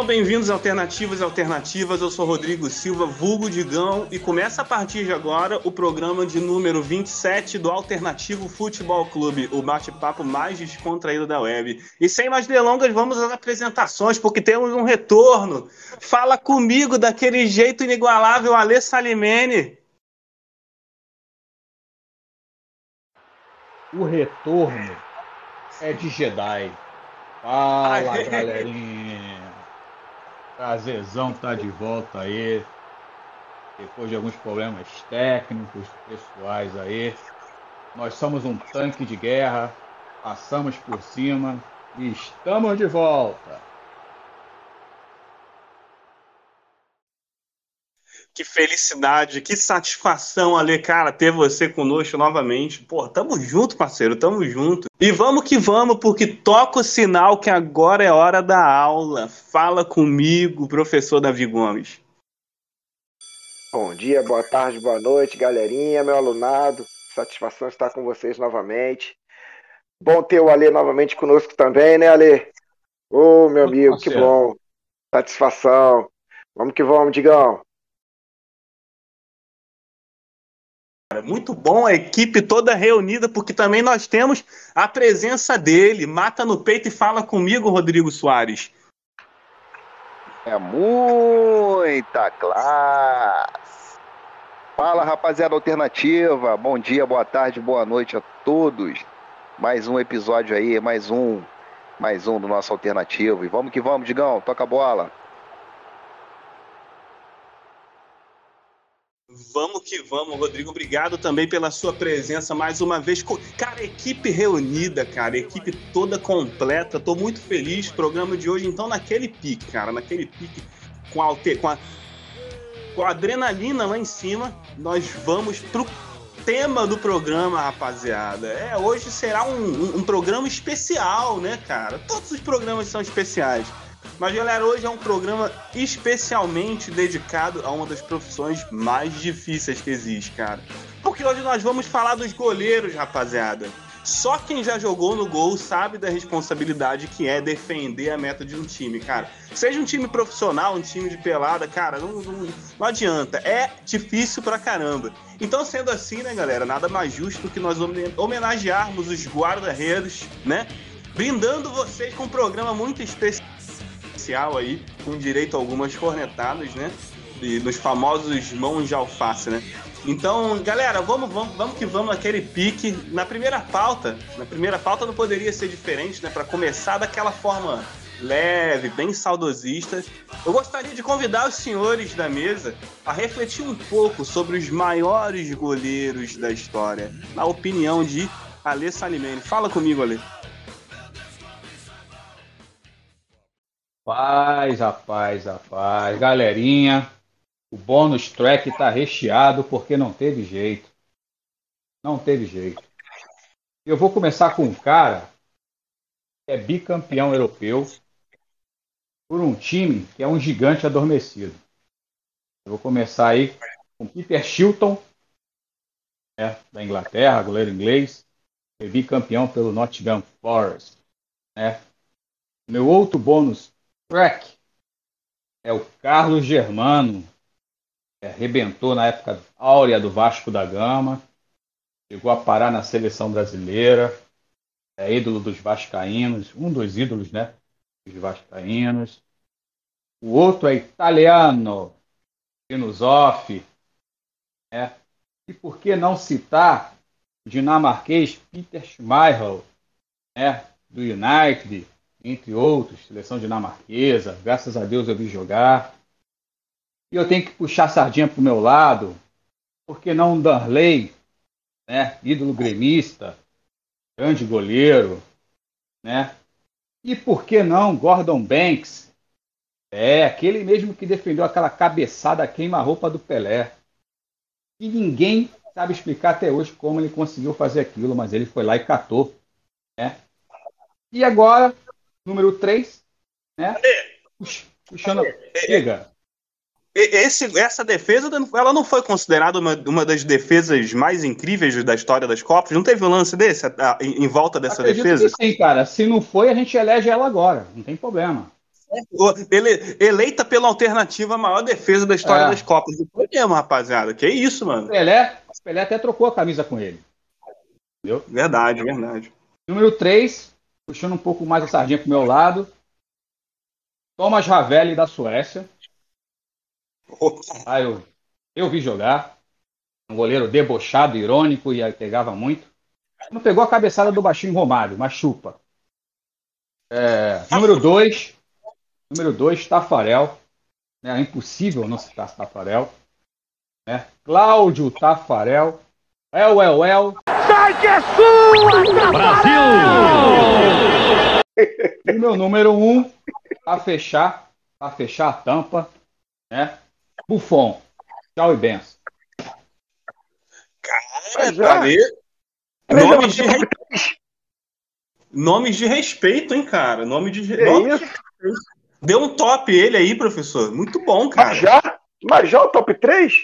Sejam bem-vindos Alternativas Alternativas, eu sou Rodrigo Silva, vulgo Digão, e começa a partir de agora o programa de número 27 do Alternativo Futebol Clube, o bate-papo mais descontraído da web. E sem mais delongas, vamos às apresentações, porque temos um retorno. Fala comigo daquele jeito inigualável, Alê Salimene. O retorno é de Jedi. Fala, galerinha. Prazerzão tá de volta aí. Depois de alguns problemas técnicos, pessoais aí. Nós somos um tanque de guerra. Passamos por cima e estamos de volta. Que felicidade, que satisfação, Ale, cara, ter você conosco novamente. Pô, tamo junto, parceiro, tamo junto. E vamos que vamos, porque toca o sinal que agora é hora da aula. Fala comigo, professor Davi Gomes. Bom dia, boa tarde, boa noite, galerinha, meu alunado. Satisfação estar com vocês novamente. Bom ter o Ale novamente conosco também, né, Ale? Ô, meu amigo, que bom. Satisfação. Vamos que vamos, Digão. Muito bom, a equipe toda reunida, porque também nós temos a presença dele. Mata no peito e fala comigo, Rodrigo Soares. É muita classe. Fala, rapaziada alternativa. Bom dia, boa tarde, boa noite a todos. Mais um episódio aí, mais um, mais um do nosso alternativo. E vamos que vamos, Digão, toca a bola. Vamos que vamos, Rodrigo. Obrigado também pela sua presença mais uma vez. Cara, equipe reunida, cara, equipe toda completa. Tô muito feliz. Programa de hoje, então, naquele pique, cara, naquele pique com a, com a, com a adrenalina lá em cima. Nós vamos pro tema do programa, rapaziada. É, hoje será um, um, um programa especial, né, cara? Todos os programas são especiais. Mas, galera, hoje é um programa especialmente dedicado a uma das profissões mais difíceis que existe, cara. Porque hoje nós vamos falar dos goleiros, rapaziada. Só quem já jogou no gol sabe da responsabilidade que é defender a meta de um time, cara. Seja um time profissional, um time de pelada, cara, não, não, não adianta. É difícil pra caramba. Então, sendo assim, né, galera, nada mais justo que nós homenagearmos os guarda-redes, né? Brindando vocês com um programa muito especial aí, com direito a algumas cornetadas, né? E dos famosos mãos de alface, né? Então, galera, vamos, vamos, vamos que vamos naquele pique. Na primeira pauta, na primeira pauta não poderia ser diferente, né? Para começar daquela forma leve, bem saudosista. Eu gostaria de convidar os senhores da mesa a refletir um pouco sobre os maiores goleiros da história, na opinião de Alê Salimene. Fala comigo, Alê. Rapaz, rapaz, rapaz. Galerinha, o bônus track tá recheado porque não teve jeito. Não teve jeito. Eu vou começar com um cara que é bicampeão europeu por um time que é um gigante adormecido. Eu vou começar aí com Peter Shilton, né, da Inglaterra, goleiro inglês, foi bicampeão pelo Nottingham Forest. Né. Meu outro bônus Track é o Carlos Germano, que arrebentou na época áurea do Vasco da Gama, chegou a parar na seleção brasileira, é ídolo dos vascaínos, um dos ídolos, né, dos vascaínos. O outro é italiano, Finusoff, né? E por que não citar o dinamarquês Peter Schmeichel, né, do United, entre outros, seleção dinamarquesa, graças a Deus eu vi jogar. E eu tenho que puxar a sardinha para o meu lado, porque não Darley, né, ídolo gremista, grande goleiro, né? E por que não Gordon Banks? É, aquele mesmo que defendeu aquela cabeçada queima-roupa do Pelé. E ninguém sabe explicar até hoje como ele conseguiu fazer aquilo, mas ele foi lá e catou. Né? E agora, número 3, né? Puxando. Chega. Esse, essa defesa ela não foi considerada uma, uma das defesas mais incríveis da história das Copas? Não teve um lance desse a, a, em, em, volta dessa Acredito defesa? sim, cara. Se não foi, a gente elege ela agora. Não tem problema. Ele, eleita pela alternativa a maior defesa da história é. das Copas. Não foi mesmo, rapaziada. Que isso, mano. Pelé, Pelé até trocou a camisa com ele. Entendeu? Verdade, verdade. Número 3, puxando um pouco mais a sardinha pro meu lado. Thomas Ravelli da Suécia. Ah, eu, eu vi jogar. Um goleiro debochado, irônico e pegava muito. Não pegou a cabeçada do baixinho Romário, mas chupa. É, número 2. Número 2, Tafarel. É impossível não citar Tafarel. Né? Cláudio Tafarel. El, el, el. É sua, Brasil! E meu número 1, um, a fechar, a fechar a tampa, né? Buffon. Tchau e benção. Cara, pra ver. Nomes de, re... Nomes de respeito, hein, cara? Nome de. É Nome? De... Deu um top ele aí, professor. Muito bom, cara. Mas já? Mas já o top 3?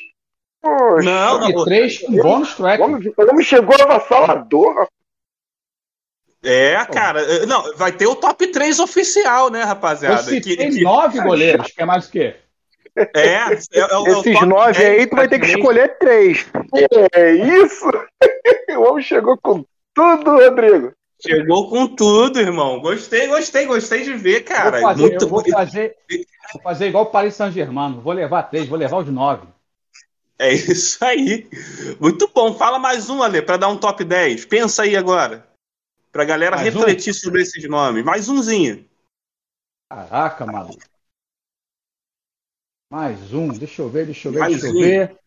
Poxa, não, 3 com bônus track. O homem chegou avassalador, é, cara. Não, vai ter o top 3 oficial, né, rapaziada? Eu citei que, nove goleiros, que é mais o quê? É, é, é Esses nove aí, tu vai ter que escolher três. É isso? O homem chegou com tudo, Rodrigo. Chegou com tudo, irmão. Gostei, gostei, gostei de ver, cara. Vou fazer, Muito vou fazer, vou fazer igual o Paris Saint-Germain. Vou levar três, vou levar os nove. É isso aí. Muito bom. Fala mais um, Ale, para dar um top 10. Pensa aí agora. Pra galera Mais refletir um? sobre esses nomes. Mais umzinho. Caraca, maluco. Mais um, deixa eu ver, deixa eu ver, Mais deixa eu ver.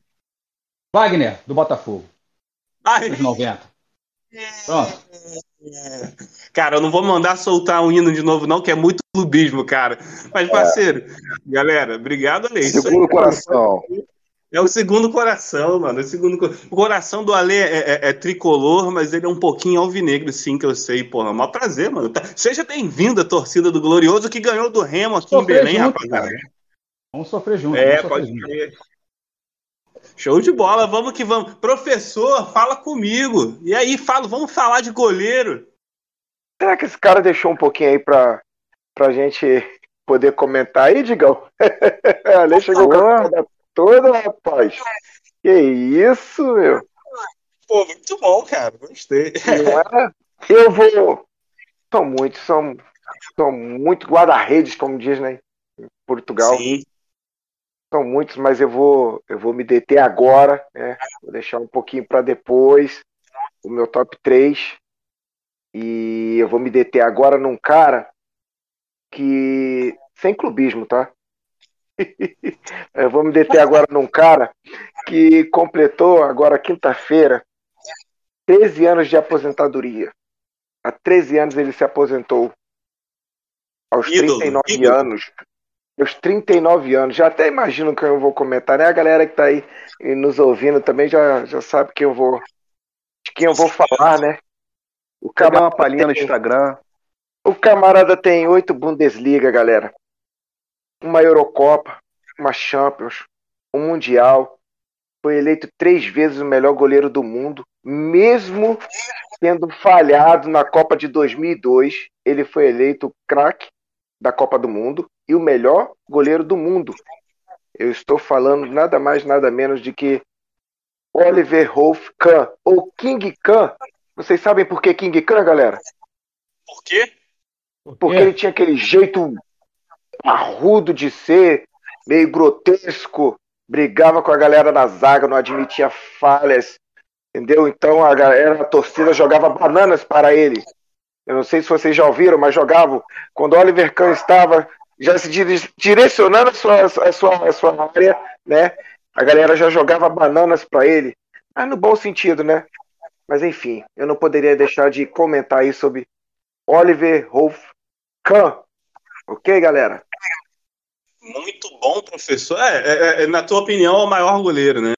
Wagner, do Botafogo. Ai. 90. Pronto. Cara, eu não vou mandar soltar um hino de novo, não, que é muito clubismo, cara. Mas, parceiro, é. galera, obrigado, Ale. Segundo o coração. É o segundo coração, mano. O, segundo... o coração do Ale é, é, é, tricolor, mas ele é um pouquinho alvinegro, sim, que eu sei, porra. Mó prazer, mano. Tá... Seja bem-vindo à torcida do Glorioso que ganhou do Remo aqui em Belém, junto, rapaziada. Vamos sofrer junto. É, sofrer pode junto. Show de bola, vamos que vamos. Professor, fala comigo. E aí, fala, vamos falar de goleiro. Será que esse cara deixou um pouquinho aí pra, pra gente poder comentar aí, Digão? Ale chegou com a toda, rapaz. Que isso, meu. Pô, muito bom, cara. Gostei. É? Eu vou. São muitos, são, são muito guarda-redes, como diz, né? Em Portugal. Sim. São muitos, mas eu vou, eu vou me deter agora, né? Vou deixar um pouquinho para depois o meu top 3. E eu vou me deter agora num cara que. Sem clubismo, tá? Eu vou me deter agora num cara que completou agora quinta-feira 13 anos de aposentadoria. Há 13 anos ele se aposentou. Aos ídolo, 39 ídolo. anos. Aos 39 anos. Já até imagino que eu vou comentar, né? A galera que está aí nos ouvindo também já, já sabe quem eu vou, de quem eu vou falar, né? O camarada uma palhinha no Instagram. O camarada tem oito Bundesliga, galera uma Eurocopa, uma Champions, um Mundial. Foi eleito três vezes o melhor goleiro do mundo, mesmo tendo falhado na Copa de 2002. Ele foi eleito craque da Copa do Mundo e o melhor goleiro do mundo. Eu estou falando nada mais, nada menos de que Oliver Rolf Kahn, ou King Kahn. Vocês sabem por que King Kahn, galera? Por quê? Porque ele tinha aquele jeito arrudo de ser, meio grotesco, brigava com a galera na zaga, não admitia falhas, entendeu? Então a galera, a torcida jogava bananas para ele. Eu não sei se vocês já ouviram, mas jogavam. Quando Oliver Kahn estava já se direcionando a sua, a sua, a sua área, né? A galera já jogava bananas para ele. Mas no bom sentido, né? Mas enfim, eu não poderia deixar de comentar aí sobre Oliver Rolf Kahn. Ok, galera? Muito bom, professor. É, é, é, na tua opinião, é o maior goleiro, né?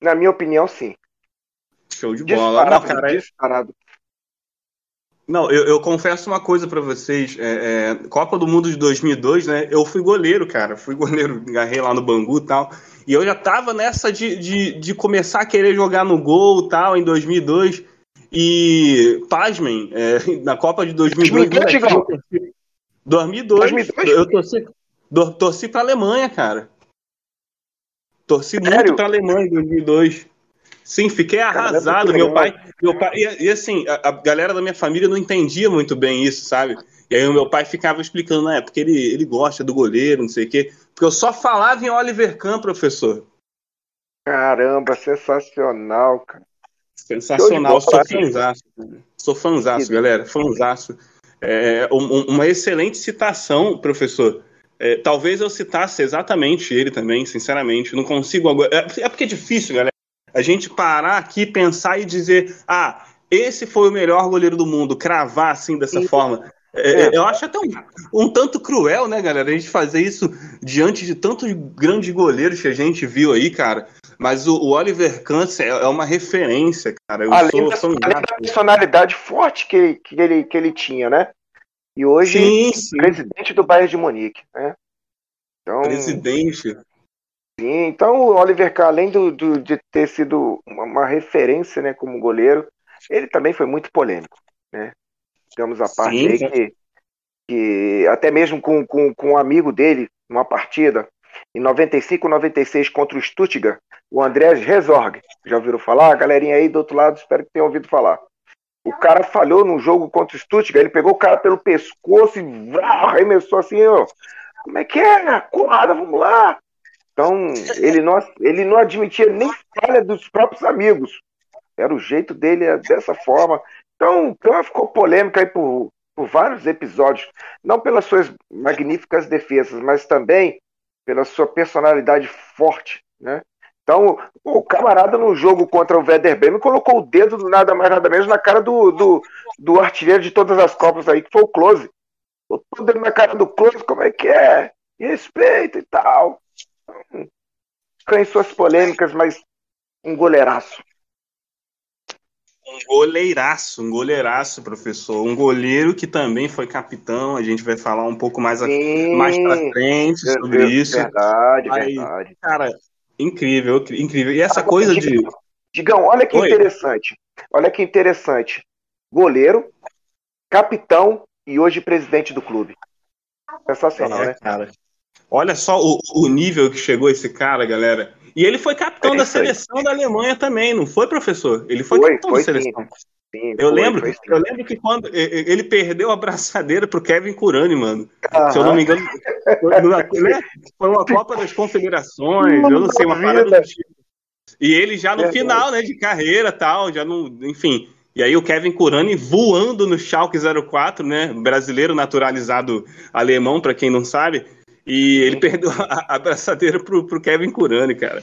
Na minha opinião, sim. Show de bola. Disparado, Não, cara, disparado. Não, eu, eu confesso uma coisa pra vocês. É, é, Copa do Mundo de 2002, né? Eu fui goleiro, cara. Fui goleiro, agarrei lá no Bangu e tal. E eu já tava nessa de, de, de começar a querer jogar no gol e tal, em 2002. E, pasmem, é, na Copa de 2002... 2002, moleque, eu torci- 2002, 2002? eu torci, torci pra Alemanha, cara. Torci Sério? muito pra Alemanha em 2002. Sim, fiquei arrasado. muito Meu pai, meu pai e, e assim, a, a galera da minha família não entendia muito bem isso, sabe? E aí o meu pai ficava explicando, né? Porque ele, ele gosta do goleiro, não sei o quê. Porque eu só falava em Oliver Kahn, professor. Caramba, sensacional, cara. Sensacional, sou bola. fãzaço. Sou fãzaço, galera, fãzaço. É, um- uma excelente citação, professor. É, talvez eu citasse exatamente ele também, sinceramente. Não consigo agora. É, é porque é difícil, galera. A gente parar aqui, pensar e dizer: ah, esse foi o melhor goleiro do mundo, cravar assim dessa Sim. forma. É, eu acho até um, um tanto cruel, né, galera? A gente fazer isso diante de tantos grandes goleiros que a gente viu aí, cara. Mas o, o Oliver Kahn é é uma referência, cara. Eu Além sou da, além da personalidade forte que que, ele, que ele tinha, né? E hoje, Sim, sim. presidente do Bayern de Munique, né? Então, Presidente. sim, então o Oliver Kahn, além do, do- de ter sido uma, referência né, como goleiro, ele também foi muito polêmico, né? Digamos a parte Sim, aí que, que até mesmo com, com, com um amigo dele, numa partida, em 95, 96 contra o Stuttgart, o André Resorg. Já ouviram falar? Galerinha aí do outro lado, espero que tenham ouvido falar. O cara falhou no jogo contra o Stuttgart, ele pegou o cara pelo pescoço e vrá, arremessou assim, ó. Como é que é? Acorda, vamos lá. Então, ele não, ele não admitia nem falha dos próprios amigos. Era o jeito dele é dessa forma. Então, então ficou polêmica aí por, por vários episódios. Não pelas suas magníficas defesas, mas também pela sua personalidade forte, né? Então, o camarada no jogo contra o Werder Bremen colocou o dedo nada mais nada menos na cara do, do, do artilheiro de todas as copas aí, que foi o Close. Botou o dedo na cara do Close, como é que é? E respeito e tal. Então, Tem suas polêmicas, mas um goleiraço. Um goleiraço, um goleiraço, professor. Um goleiro que também foi capitão. A gente vai falar um pouco mais, a- mais pra frente sobre isso. Verdade, Mas- verdade. Cara, incrível, incrível. E essa Agora, coisa diga- de. Digão, olha que Oi. interessante. Olha que interessante. Goleiro, capitão e hoje presidente do clube. Sensacional, É, né? cara. Olha só o, o nível que chegou esse cara, galera. E ele foi capitão É da seleção da Alemanha também, não foi, professor? Ele foi, Foi, capitão foi da seleção. Sim, Eu foi, lembro, foi sim. eu lembro que quando ele perdeu a braçadeira pro Kevin Curani, mano. Se eu não me engano, foi, né? Foi uma Copa das Confederações, eu não sei, uma parada do tipo. E ele já no Verdade. final, né, de carreira tal, já no, enfim. E aí o Kevin Curani voando no Schalke 04, né, brasileiro naturalizado alemão, pra quem não sabe, e ele perdeu a, a braçadeira pro, pro Kevin Curani, cara.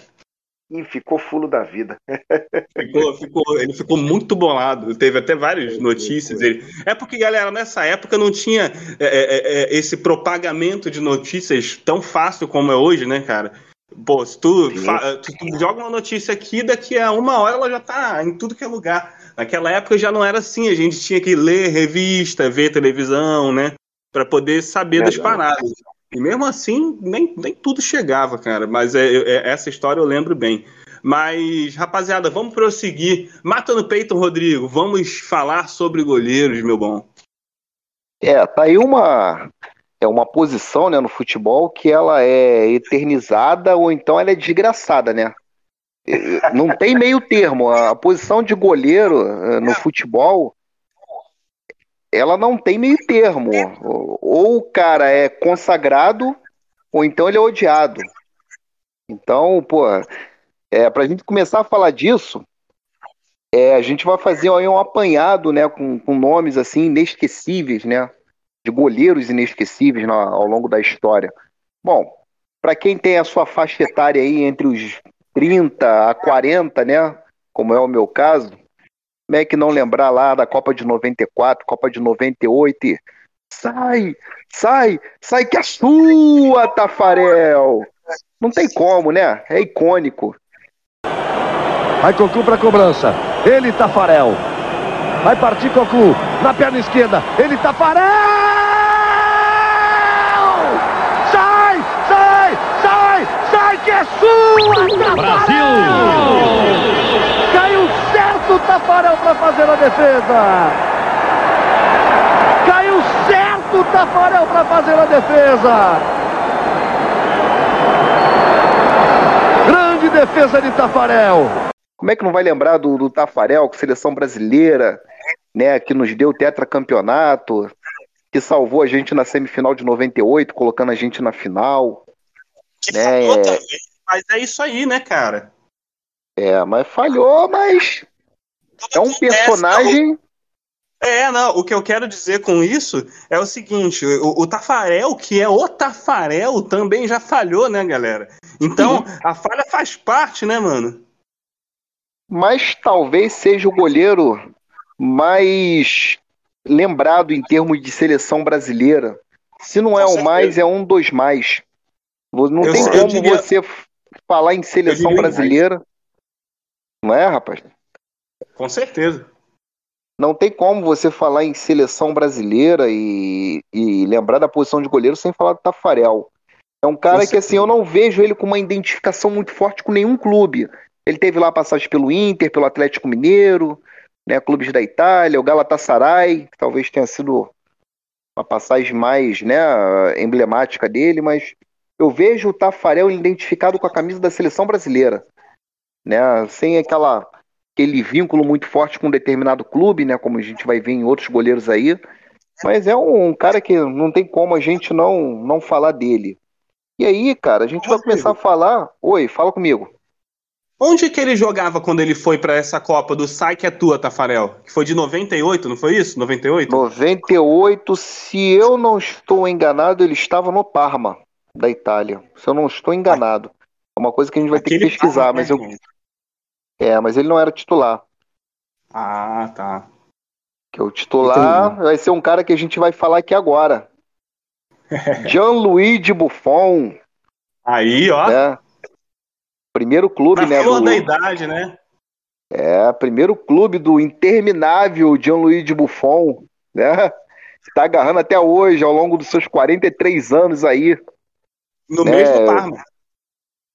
Ih, ficou fulo da vida. Ficou, ficou- ele ficou muito bolado. Teve até várias notícias dele. É porque, galera, nessa época não tinha é, é, é, esse propagamento de notícias tão fácil como é hoje, né, cara? Pô, se tu, fa- tu- tu joga uma notícia aqui, daqui a uma hora ela já tá em tudo que é lugar. Naquela época já não era assim, a gente tinha que ler revista, ver televisão, né? Pra poder saber das Verdade. paradas. E mesmo assim, nem, nem tudo chegava, cara. Mas é, é- essa história eu lembro bem. Mas, rapaziada, vamos prosseguir. Mata no peito, Rodrigo. Vamos falar sobre goleiros, meu bom. É, tá aí uma é uma posição, né, no futebol que ela é eternizada ou então ela é desgraçada, né? Não tem meio termo. A posição de goleiro eh, no futebol ela não tem meio termo. Ou o cara é consagrado ou então ele é odiado. Então, pô, é, pra gente começar a falar disso, é, a gente vai fazer aí um apanhado, né, com, com nomes assim inesquecíveis, né, de goleiros inesquecíveis na- ao longo da história. Bom, para quem tem a sua faixa etária aí entre os 30 a 40, né, como é o meu caso, como é que não lembrar lá da Copa de 94, Copa de 98 e sai, sai, sai que é sua, Tafarel. Não tem como, né? É icônico. Vai Cocu para cobrança. Ele Tafarel. Vai partir Cocu na perna esquerda. Ele Tafarel! Sai, sai, sai, sai que é sua, Brasil! Tafarel para fazer a defesa. Caiu certo o Tafarel para fazer a defesa. Grande defesa de Tafarel. Como é que não vai lembrar do, do Tafarel, com seleção brasileira, né, que nos deu tetracampeonato, que salvou a gente na semifinal de 98, colocando a gente na final. Que né? falhou também, mas é isso aí, né, cara? É, mas falhou, mas é um acontece, personagem. É, não, o que eu quero dizer com isso é o seguinte: o, o Tafarel, que é o Tafarel, também já falhou, né, galera? Então, a falha faz parte, né, mano? mas talvez seja o goleiro mais lembrado em termos de seleção brasileira. Se não é o mais, é um dos mais. Não Eu- tem como diria- você falar em seleção brasileira. Não é, rapaz? Com certeza. Não tem como você falar em seleção brasileira e, e lembrar da posição de goleiro sem falar do Tafarel. É um cara que, assim, eu não vejo ele com uma identificação muito forte com nenhum clube. Ele teve lá passagem pelo Inter, pelo Atlético Mineiro, né, clubes da Itália, o Galatasaray, que talvez tenha sido uma passagem mais né, emblemática dele, mas eu vejo o Tafarel identificado com a camisa da seleção brasileira, né, sem aquela aquele vínculo muito forte com um determinado clube, né, como a gente vai ver em outros goleiros aí, mas é um, cara que não tem como a gente não não falar dele. E aí, cara, a gente vai começar a falar. Oi, fala comigo. Onde que ele jogava quando ele foi pra essa Copa do Sai que é tua, Tafarel? Que foi de 98, não foi isso? 98? 98, se eu não estou enganado, ele estava no Parma, da Itália. Se eu não estou enganado. É uma coisa que a gente vai ter que Aquele pesquisar, Parma, mas né, eu. É, mas ele não era titular. Ah, tá. Que o titular vai ser um cara que a gente vai falar aqui agora. Gianluigi Buffon, Aí, ó. né? Primeiro clube, Na né? flor da idade, né? É, primeiro clube do interminável Gianluigi Buffon, né? Está agarrando até hoje, ao longo dos seus 43 anos aí. No Né? mês do Parma.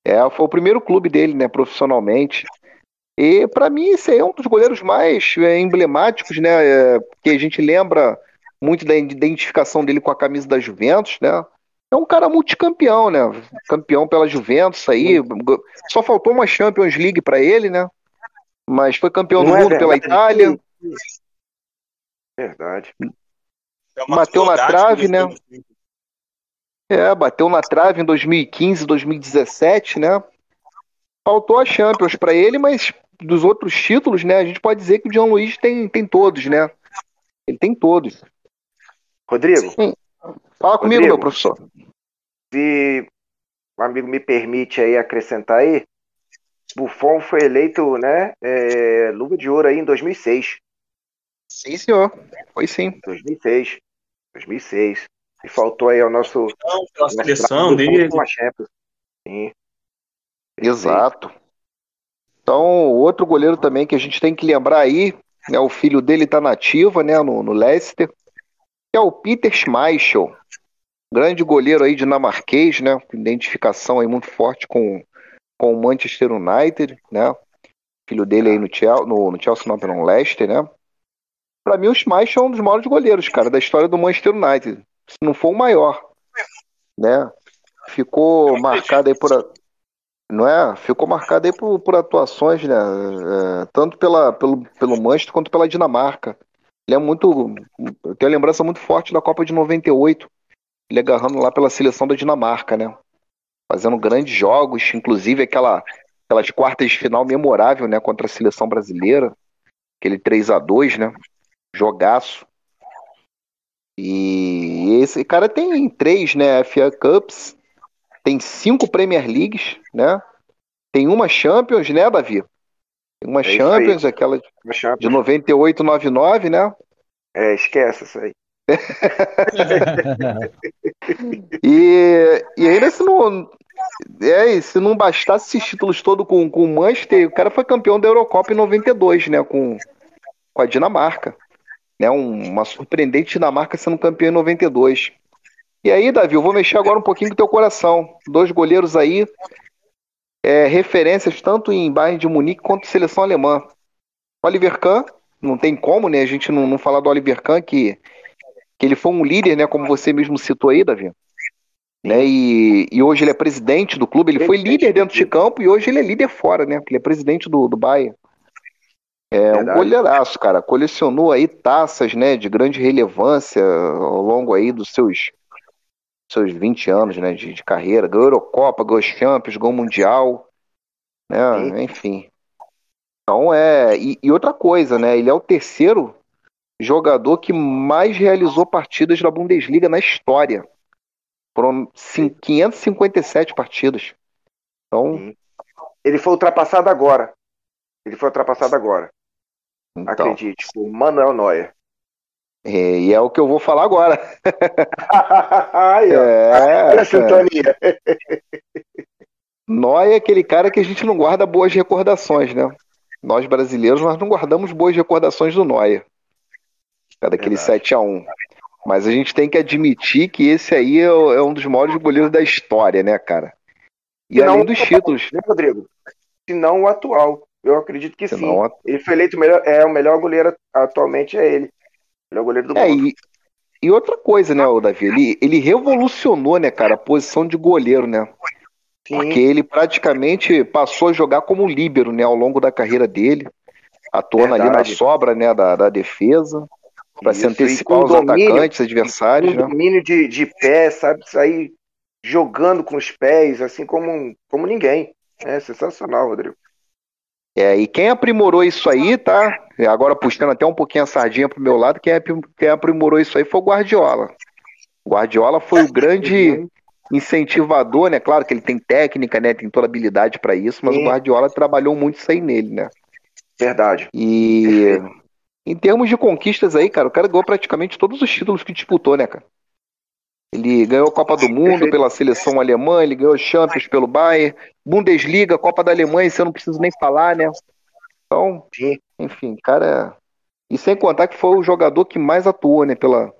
É, foi o primeiro clube dele, né, profissionalmente. E para mim esse aí é um dos goleiros mais é, emblemáticos, né, é, que a gente lembra muito da identificação dele com a camisa da Juventus, né? É um cara multicampeão, né? Campeão pela Juventus aí, só faltou uma Champions League para ele, né? Mas foi campeão do Não é mundo pela verdade? Itália. Verdade. É Bateu na trave, né? É, bateu na trave em 2015, 2017, né? Faltou a Champions para ele, mas dos outros títulos, né? A gente pode dizer que o Jean Luiz tem, tem todos, né? Ele tem todos. Rodrigo, Fala comigo, Rodrigo. meu professor. se o amigo me permite aí acrescentar aí, Buffon foi eleito, né, é, luva de ouro aí em 2006. Sim, senhor. Foi sim. 2006. 2006. E faltou aí ao nosso Não, pela nosso seleção dele. a. Sim. Exato. Então, outro goleiro também que a gente tem que lembrar aí, né? O filho dele tá nativa, né? No, no Leicester, é o Peter Schmeichel. Grande goleiro aí dinamarquês, né? Identificação aí muito forte com, com o Manchester United, né? Filho dele aí no Chelsea, no, no Chelsea não, no Leicester, né? Pra mim, o Schmeichel é um dos maiores goleiros, cara, da história do Manchester United. Se não for o maior, né? Ficou marcado aí por, não é? Ficou marcado aí por, por atuações, né? É, tanto pela, pelo, pelo Manchester quanto pela Dinamarca. Ele é muito. Eu tenho a lembrança muito forte da Copa de 98. Ele agarrando lá pela seleção da Dinamarca, né? Fazendo grandes jogos, inclusive aquela, aquelas quartas de final memorável, né? Contra a seleção brasileira. Aquele 3 a 2 né? Jogaço. E esse cara tem três, né? FA Cups, tem cinco Premier Leagues, né? Tem uma Champions, né, Davi? Tem uma É Champions, aquela A Champions. de 98, 99, né? É, esquece isso aí. E, e ainda se não, É, se não bastasse esses títulos todos com, com o Manchester, o cara foi campeão da Eurocopa em 92, né? Com, com a Dinamarca. Né, um, uma surpreendente Dinamarca sendo campeão em 92. E aí, Davi, eu vou mexer agora um pouquinho com o teu coração. Dois goleiros aí, é, referências tanto em Bayern de Munique quanto seleção alemã. Oliver Kahn, não tem como, né? A gente não, não falar do Oliver Kahn, que, que ele foi um líder, né? Como você mesmo citou aí, Davi. Né, e, e hoje ele é presidente do clube. Ele foi líder dentro de campo e hoje ele é líder fora, né? Ele é presidente do, do Bayern. É Verdade. um goleiraço, cara. Colecionou aí taças, né, de grande relevância ao longo aí dos seus seus 20 anos, né, de, de carreira. Ganhou Eurocopa, ganhou Champions, ganhou Mundial, né, enfim. Então é e, e, outra coisa, né, ele é o terceiro jogador que mais realizou partidas da Bundesliga na história. Foram 557 partidas. Então, ele foi ultrapassado agora. Ele foi ultrapassado agora. Então. Acredite, o Manuel Neuer. É, e é o que eu vou falar agora. Ai, é, Olha a sintonia. Neuer é aquele cara que a gente não guarda boas recordações, né? Nós brasileiros, nós não guardamos boas recordações do Neuer. É daquele 7 a 1 Mas a gente tem que admitir que esse aí é, é um dos maiores goleiros da história, né, cara? E, além dos títulos. Né, Rodrigo? Se não o atual. Eu acredito que sim. Ele foi eleito melhor, é o melhor goleiro atualmente é ele. O melhor goleiro do é, mundo. E, e outra coisa, né, o Davi, ele, ele revolucionou, né, cara, a posição de goleiro, né? Sim. Porque ele praticamente passou a jogar como líbero, né, ao longo da carreira dele, atuando Verdade. ali na sobra, né, da, da defesa, para se antecipar aos domínio, atacantes adversários, um né? domínio de, de pé, sabe, sair jogando com os pés, assim como, como ninguém. É sensacional, Rodrigo. É, e quem aprimorou isso aí, tá? Agora puxando até um pouquinho a sardinha pro meu lado, quem, quem aprimorou isso aí foi o Guardiola. O Guardiola foi o grande incentivador, né? Claro que ele tem técnica, né? Tem toda habilidade para isso, mas Sim. o Guardiola trabalhou muito isso aí nele, né? Verdade. E em termos de conquistas aí, cara, o cara ganhou praticamente todos os títulos que disputou, né, cara? Ele ganhou a Copa do Mundo pela seleção alemã, ele ganhou Champions pelo Bayern, Bundesliga, Copa da Alemanha, isso eu não preciso nem falar, né? Então, enfim, cara. E sem contar que foi o jogador que mais atuou, né, pela,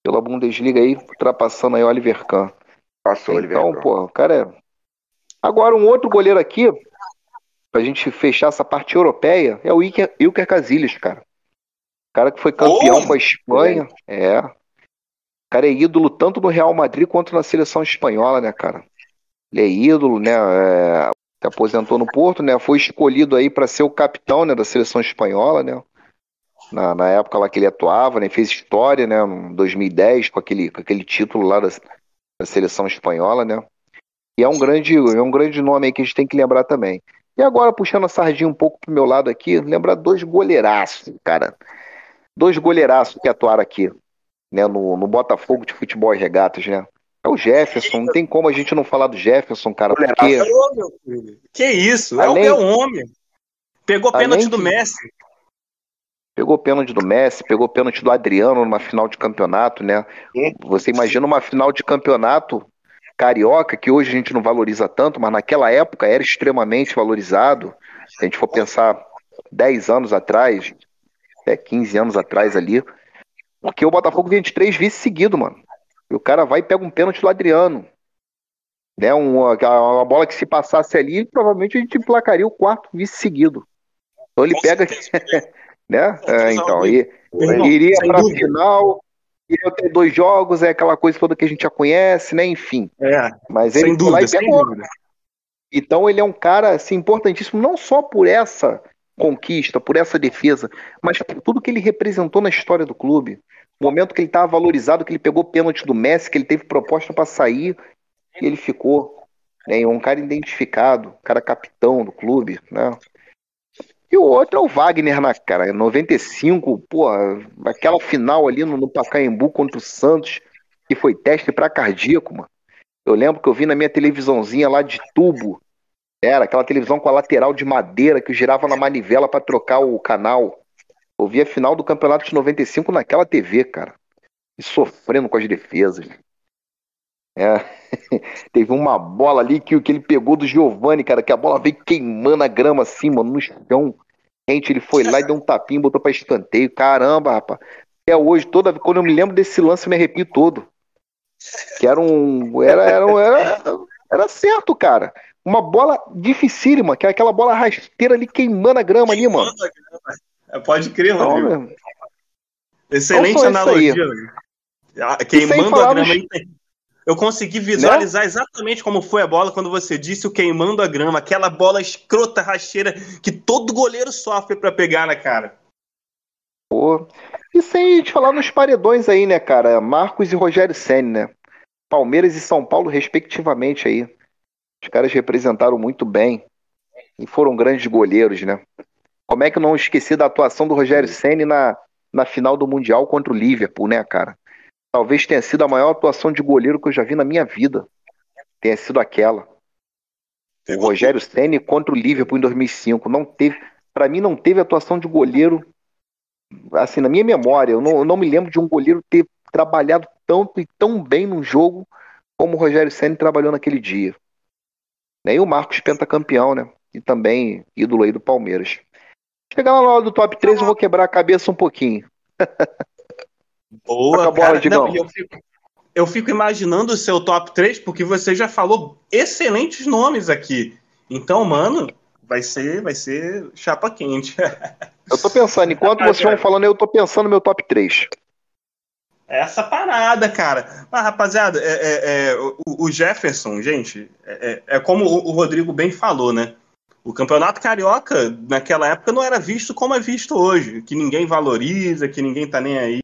pela Bundesliga aí, ultrapassando aí o Oliver Kahn. Passou, Oliver Então, pô, o cara é. Agora, um outro goleiro aqui, pra gente fechar essa parte europeia, é o Ilker, Ilker Casillas, cara. O cara que foi campeão oh, com a Espanha. É cara é ídolo tanto no Real Madrid quanto na seleção espanhola, né, cara? Ele é ídolo, né? É, se aposentou no Porto, né? Foi escolhido aí para ser o capitão, né, da seleção espanhola, né? Na, na época lá que ele atuava, né? Fez história, né? Em 2010 com aquele, com aquele título lá da, da seleção espanhola, né? E é um grande, é um grande nome aí que a gente tem que lembrar também. E agora, puxando a sardinha um pouco pro meu lado aqui, lembrar dois goleiraços, cara. Dois goleiraços que atuaram aqui né, no, no Botafogo de Futebol e Regatas, né? É o Jefferson, não tem como a gente não falar do Jefferson, cara, porque... Que isso, é Além... é o homem. Pegou pênalti do Messi. Pegou pênalti do Messi, pegou pênalti do Adriano numa final de campeonato, né? Você imagina uma final de campeonato carioca, que hoje a gente não valoriza tanto, mas naquela época era extremamente valorizado. Se a gente for pensar 10 anos atrás, é, 15 anos atrás ali, porque o Botafogo vinha de três vices seguidos, mano. E o cara vai e pega um pênalti do Adriano. Né, uma, uma bola que se passasse ali, provavelmente a gente emplacaria o quarto vice seguido. Então ele Com pega. né? É, então, e, iria para a final, iria ter dois jogos, é aquela coisa toda que a gente já conhece, né? Enfim. É, Mas ele sem dúvida, sem dúvida. Então ele é um cara assim, importantíssimo, não só por essa conquista, por essa defesa, mas por tudo que ele representou na história do clube. Momento que ele estava valorizado, que ele pegou pênalti do Messi, que ele teve proposta para sair e ele ficou. Né? Um cara identificado, cara capitão do clube, né? E o outro é o Wagner, na né, cara, 95, pô, aquela final ali no, no Pacaembu contra o Santos, que foi teste para cardíaco, mano. Eu lembro que eu vi na minha televisãozinha lá de tubo, era aquela televisão com a lateral de madeira que girava na manivela para trocar o canal. Eu vi a final do campeonato de 95 naquela TV, cara. E sofrendo com as defesas. É. teve uma bola ali que, que ele pegou do Giovanni, cara, que a bola veio queimando a grama assim, mano, no chão. Gente, ele foi lá e deu um tapinho, botou pra escanteio. Caramba, rapaz. Até hoje, toda quando eu me lembro desse lance, eu me arrepio todo. Que era um. Era, era, era, era certo, cara. Uma bola dificílima, que é aquela bola rasteira ali queimando a grama ali, mano. É, Pode crer, Não, Rodrigo. Excelente isso analogia. Ah, Queimando a grama. Eu consegui visualizar exatamente como foi a bola quando você disse o queimando a grama. Aquela bola escrota, rasteira, que todo goleiro sofre pra pegar na cara. Pô. E sem gente falar nos paredões aí, né, cara? Marcos e Rogério Senna, né? Palmeiras e São Paulo, respectivamente aí. Os caras representaram muito bem e foram grandes goleiros, né? Como é que eu não esqueci da atuação do Rogério Senna na, na final do Mundial contra o Liverpool, né, cara? Talvez tenha sido a maior atuação de goleiro que eu já vi na minha vida. Tenha sido aquela. O Rogério Senna contra o Liverpool em 2005. Não teve, para mim, não teve atuação de goleiro assim, na minha memória, eu não, eu não me lembro de um goleiro ter trabalhado tanto e tão bem num jogo como o Rogério Senna trabalhou naquele dia. E o Marcos pentacampeão, né? E também ídolo aí do Palmeiras. Chegar lá na hora do top 3, eu vou quebrar a cabeça um pouquinho. Boa, bola, cara. Digão. Não, eu, fico, eu fico imaginando o seu top 3, porque você já falou excelentes nomes aqui. Então, mano, vai ser, vai ser chapa quente. Eu tô pensando, enquanto vocês vão falando, eu tô pensando no meu top 3. Essa parada, cara. Mas, rapaziada, é, é, é, o, o Jefferson, gente, é, é- é como o, o Rodrigo bem falou, né? O campeonato carioca, naquela época, não era visto como é visto hoje. Que ninguém valoriza, que ninguém tá nem aí,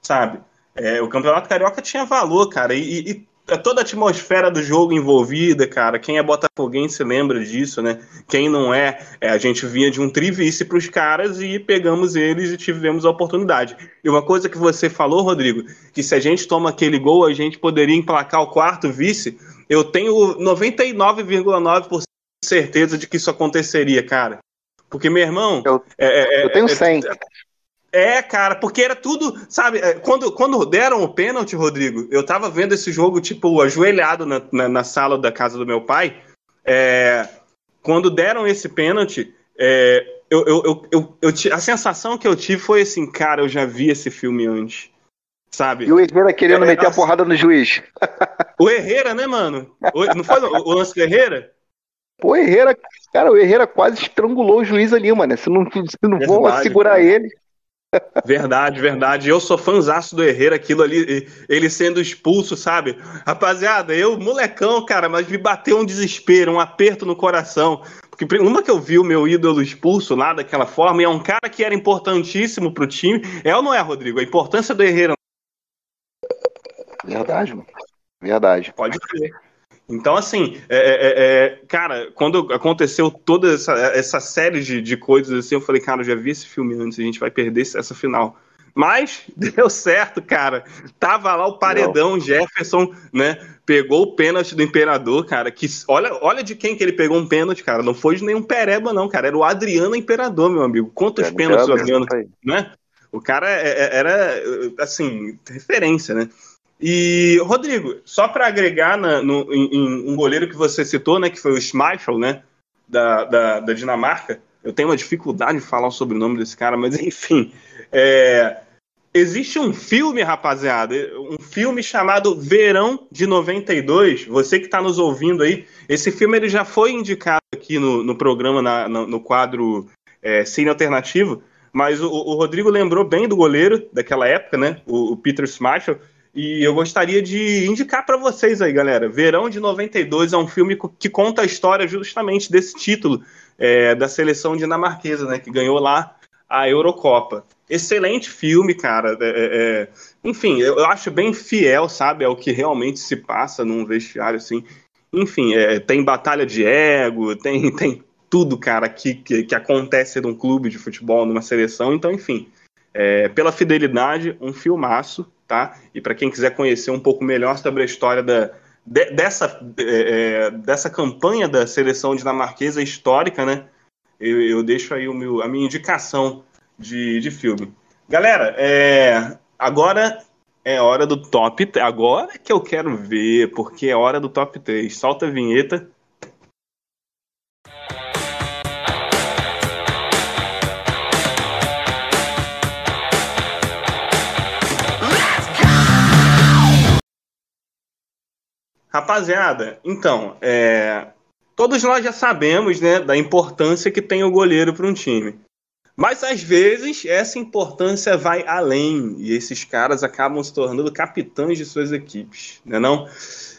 sabe? É, o campeonato carioca tinha valor, cara. E, e toda a atmosfera do jogo envolvida, cara. Quem é botafoguense lembra disso, né? Quem não é, é, a gente vinha de um trivice pros caras e pegamos eles e tivemos a oportunidade. E uma coisa que você falou, Rodrigo, que se a gente toma aquele gol, a gente poderia emplacar o quarto vice. Eu tenho 99,9% de certeza de que isso aconteceria, cara. Porque, meu irmão. Eu- é- é- Eu tenho é- 100. é, cara, porque era tudo, sabe? é, Quando, quando deram o pênalti, Rodrigo, eu tava vendo esse jogo, tipo, ajoelhado na, na, na sala da casa do meu pai. é, quando deram esse pênalti, é, eu, eu, eu, eu, a sensação que eu tive foi assim, cara, eu já vi esse filme antes. Sabe? E o Herrera querendo É, meter a nossa. porrada no juiz. O Herrera, né, mano? O- não foi o, o lance do Herrera? Pô, o Herrera, cara, o Herrera quase estrangulou o juiz ali, mano. Se não, se não vão Verdade, segurar cara. ele. Verdade, verdade. Eu sou fãzaço do Herrera, aquilo ali, ele sendo expulso, sabe? Rapaziada, eu, molecão, cara, mas me bateu um desespero, um aperto no coração. Porque uma que eu vi o meu ídolo expulso lá daquela forma, e é um cara que era importantíssimo pro time. É ou não é, Rodrigo? A importância do Herrera Verdade, mano. Verdade. Pode crer. Então, assim, é, é, é, cara, quando aconteceu toda essa, essa série de, de coisas assim, eu falei, cara, eu já vi esse filme antes, a gente vai perder essa final. Mas deu certo, cara. Tava lá o paredão, Jefferson, né? Pegou o pênalti do Imperador, cara. Que, olha, olha de quem que ele pegou um pênalti, cara. Não foi de nenhum pereba, não, cara. Era o Adriano Imperador, meu amigo. Quantos pênaltis o Adriano, né? O cara é- é- era, assim, referência, né? E, Rodrigo, só para agregar na- no- em, em um goleiro que você citou, né, que foi o Schmeichel, né, da, da, da Dinamarca, eu tenho uma dificuldade de falar o sobrenome desse cara, mas enfim. é, existe um filme, rapaziada, um filme chamado Verão de 92. Você que está nos ouvindo aí, esse filme ele já foi indicado aqui no, no programa, na- no, no quadro é, Cine Alternativo, mas o, o Rodrigo lembrou bem do goleiro daquela época, né, o, o Peter Schmeichel, e eu gostaria de indicar para vocês aí, galera. Verão de 92 é um filme que conta a história justamente desse título é, da seleção dinamarquesa, né? Que ganhou lá a Eurocopa. Excelente filme, cara. É, é, é, enfim, eu, eu acho bem fiel, sabe, ao que realmente se passa num vestiário assim. Enfim, é, tem batalha de ego, tem, tem tudo, cara, que, que, que acontece num clube de futebol, numa seleção. Então, enfim, é, pela fidelidade, um filmaço, tá? E para quem quiser conhecer um pouco melhor sobre a história da, de- dessa, é, é, dessa campanha da seleção dinamarquesa histórica, né? Eu, eu deixo aí o meu, a minha indicação de, de filme. Galera, é, agora É hora do top. Agora que eu quero ver, porque é hora do top 3. Solta a vinheta. Rapaziada, então, é, todos nós já sabemos né, da importância que tem o goleiro para um time. Mas às vezes essa importância vai além e esses caras acabam se tornando capitães de suas equipes, né não?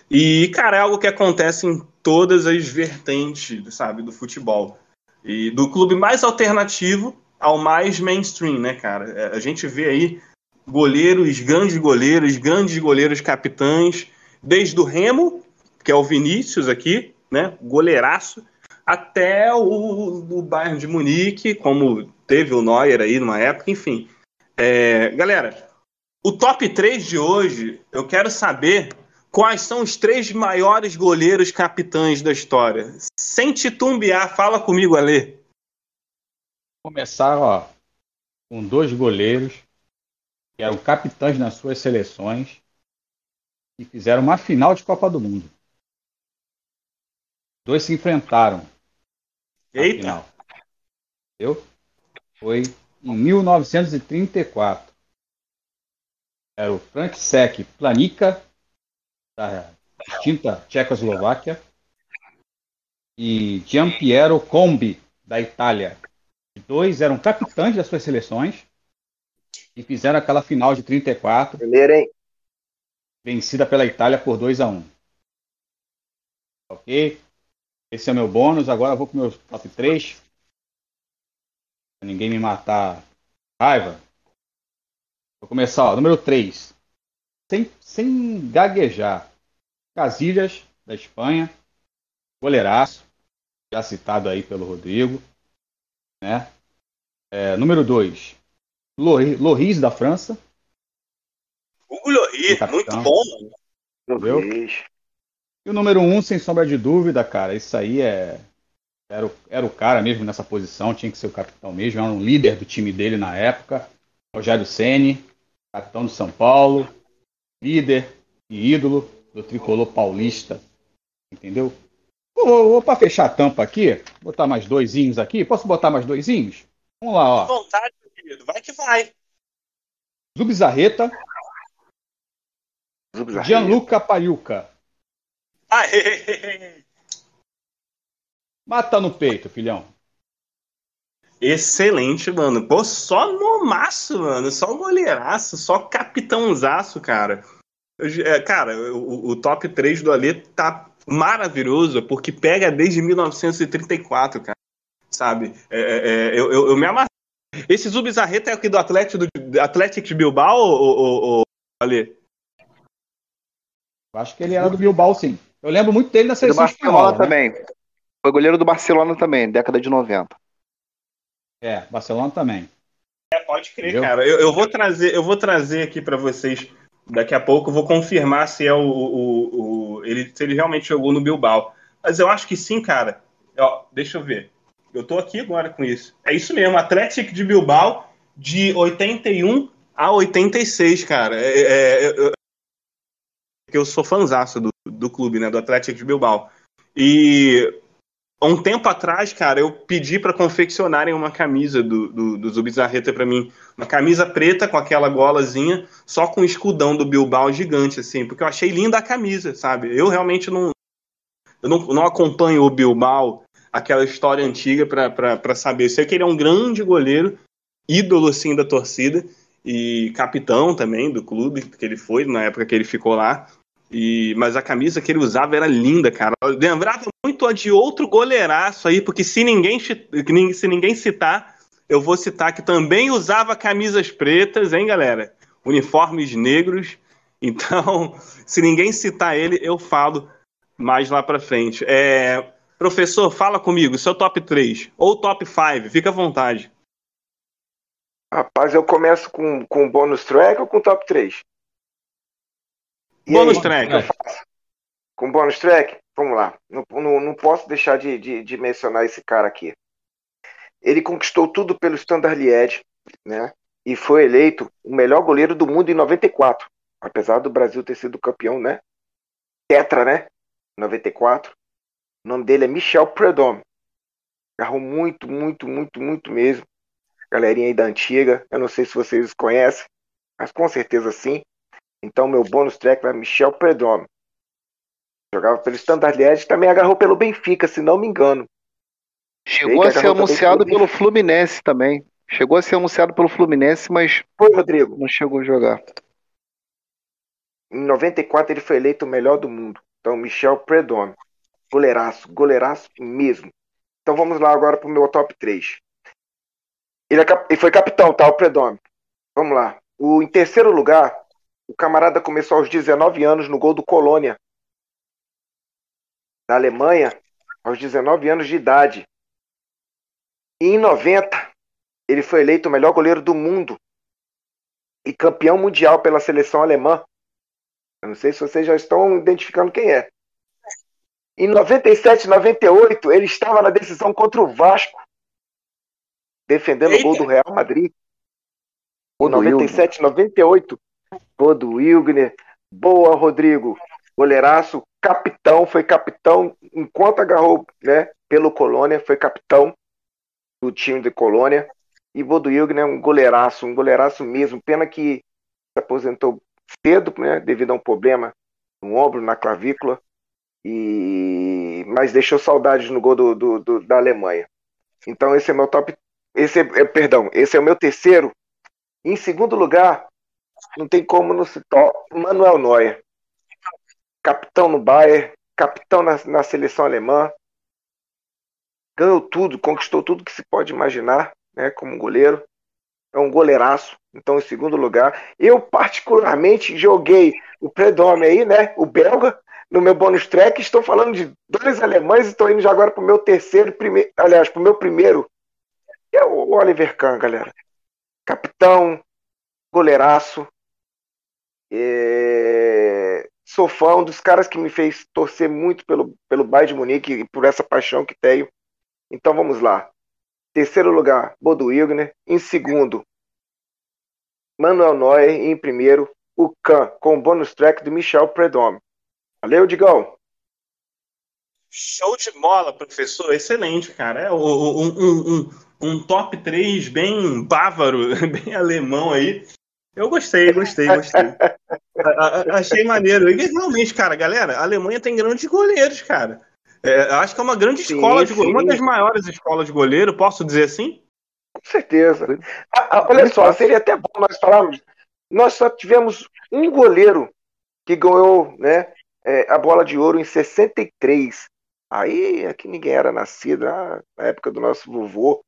E, cara, é algo que acontece em todas as vertentes, sabe, do futebol. E do clube mais alternativo ao mais mainstream, né, cara? É, a gente vê aí goleiros, grandes goleiros, grandes goleiros capitães, desde o Remo, que é o Vinícius aqui, né, goleiraço, até o, o Bayern de Munique, como teve o Neuer aí numa época, enfim. É, galera, o top 3 de hoje, eu quero saber quais são os três maiores goleiros capitães da história. Sem titubear, fala comigo, Ale. Começar, ó, com dois goleiros que eram capitães nas suas seleções e fizeram uma final de Copa do Mundo. Dois se enfrentaram. Eita! Final. Entendeu? Foi em 1934. Era o Franciszek Planica, da extinta Tchecoslováquia, e Giampiero Combi, da Itália. Os dois eram capitães das suas seleções e fizeram aquela final de 34. Primeiro, hein? Vencida pela Itália por 2 a 1 Ok? Esse é o meu bônus. Agora eu vou para o meu top 3. Pra ninguém me matar raiva. Vou começar, ó, número 3. Sem, sem gaguejar. Casilhas, da Espanha. Goleiraço. Já citado aí pelo Rodrigo. Né? É, número 2. Loris, da França. Hugo Lloris, muito bom. Entendeu? E o número um, sem sombra de dúvida, cara, isso aí é. Era o, era o cara mesmo nessa posição, tinha que ser o capitão mesmo, era um líder do time dele na época. Rogério Ceni, capitão do São Paulo, líder e ídolo do tricolor paulista. Entendeu? Vou, vou para fechar a tampa aqui, botar mais doisinhos aqui. Posso botar mais doisinhos? Vamos lá, ó. vontade, querido. Vai que vai. Zubizarreta, Gianluca Paiuca. Aê! Mata no peito, filhão. Excelente, mano. Pô, só nomaço, mano. Só goleiraço, só capitãozaço, cara. É, cara, o, o, top 3 do Alê tá maravilhoso, porque pega desde 1934, cara. Sabe? É, é, é, eu, eu, eu, me amarro. Esse Zubizarreta é aqui do Atlético, do Atlético de Bilbao, ou, ou, ou Alê? Eu acho que ele era do Bilbao, sim. Eu lembro muito dele na seleção do Barcelona espanhola, né? também. Né? Foi goleiro do Barcelona também, década de 90. É, Barcelona também. É, pode crer, Entendeu? cara. Eu, eu, vou trazer, eu vou trazer aqui para vocês daqui a pouco. Eu vou confirmar se é o, o, o, ele, se ele realmente jogou no Bilbao. Mas eu acho que sim, cara. Ó, deixa eu ver. Eu tô aqui agora com isso. É isso mesmo, Atlético de Bilbao de 81 a 86, cara. É, é, é, porque eu sou fanzaço do, do clube, né, do Atlético de Bilbao. E um tempo atrás, cara, eu pedi para confeccionarem uma camisa do, do, do Zubizarreta para mim. Uma camisa preta com aquela golazinha, só com o escudão do Bilbao gigante, assim, porque eu achei linda a camisa, sabe? Eu realmente não, eu não, não acompanho o Bilbao, aquela história antiga, para saber. Sei que ele é um grande goleiro, ídolo, assim, da torcida, e capitão também do clube que ele foi, na época que ele ficou lá. E, mas a camisa que ele usava era linda, cara. Eu lembrava muito a de outro goleiraço aí, porque se ninguém, se ninguém citar, eu vou citar que também usava camisas pretas, hein, galera? Uniformes negros. Então, se ninguém citar ele, eu falo mais lá pra frente. É, professor, fala comigo, seu top 3 ou top 5, fica à vontade. Rapaz, eu começo com, com bônus track ou com top 3? Bônus track. Com bônus track? Vamos lá. Não, não, não posso deixar de, de, de, mencionar esse cara aqui. Ele conquistou tudo pelo Standard Liège, né? E foi eleito o melhor goleiro do mundo em 94. apesar do Brasil ter sido campeão, né? Tetra, né? 94. O nome dele é Michel Predom. Agarrou muito, muito, muito, muito mesmo. Galerinha aí da antiga. Eu não sei se vocês conhecem, mas com certeza sim. Então, meu bônus track vai Michel Predom. Jogava pelo Standard Liège, também agarrou pelo Benfica, se não me engano. Chegou a ser anunciado pelo Fluminense também. Chegou a ser anunciado pelo Fluminense, mas Foi, Rodrigo. não chegou a jogar. Em 94 ele foi eleito o melhor do mundo. Então, Michel Predom. Goleiraço, goleiraço mesmo. Então vamos lá agora pro meu top 3. Ele, é ele foi capitão, tá? O Predom. Vamos lá. O, em terceiro lugar, o camarada começou aos 19 anos no gol do Colônia. Da Alemanha, aos 19 anos de idade. E em 90, ele foi eleito o melhor goleiro do mundo. E campeão mundial pela seleção alemã. Eu não sei se vocês já estão identificando quem é. Em 97, 98, ele estava na decisão contra o Vasco, defendendo o gol do Real Madrid. Em Gol do 97, 98, gol do Wilgner. Boa, Rodrigo. Goleiraço, capitão, foi capitão enquanto agarrou, né, pelo Colônia, foi capitão do time de Colônia. E Wilgner é um goleiraço, um goleiraço mesmo. Pena que se aposentou cedo, né, devido a um problema no ombro, na clavícula. E mas deixou saudades no gol do, do- do- da Alemanha. Então esse é meu top. Esse é, é, perdão, esse é o meu terceiro. Em segundo lugar, não tem como não citar Manuel Neuer, capitão no Bayern, capitão na, na seleção alemã, ganhou tudo, conquistou tudo que se pode imaginar, né, como goleiro. É um goleiraço. Então, em segundo lugar, eu particularmente joguei o Predome aí, né, o belga, no meu bônus track. Estou falando de dois alemães e estou indo já agora para o meu terceiro, primeiro, aliás, para o meu primeiro, que é o Oliver Kahn, galera. Capitão, goleiraço. É... Sou fã um dos caras que me fez torcer muito pelo, pelo Bayern de Munique e por essa paixão que tenho. Então vamos lá. Terceiro lugar, Bodo Wilgner. Em segundo, Manuel Neuer. E em primeiro, o Kahn, com o bônus track do Michel Predom. Valeu, Digão. Show de bola, professor. Excelente, cara. É um, um, um, um top 3 bem bávaro, bem alemão aí. Eu gostei, gostei, gostei. A- a- Achei maneiro. E realmente, cara, galera, a Alemanha tem grandes goleiros, cara. É, acho que é uma grande Sim, escola de sim. goleiro, uma das maiores escolas de goleiro, posso dizer assim? Com certeza. Ah, olha só, seria até bom nós falarmos. Nós só tivemos um goleiro que ganhou né, é, a bola de ouro em 63. Aí que ninguém era nascido, ah, na época do nosso vovô,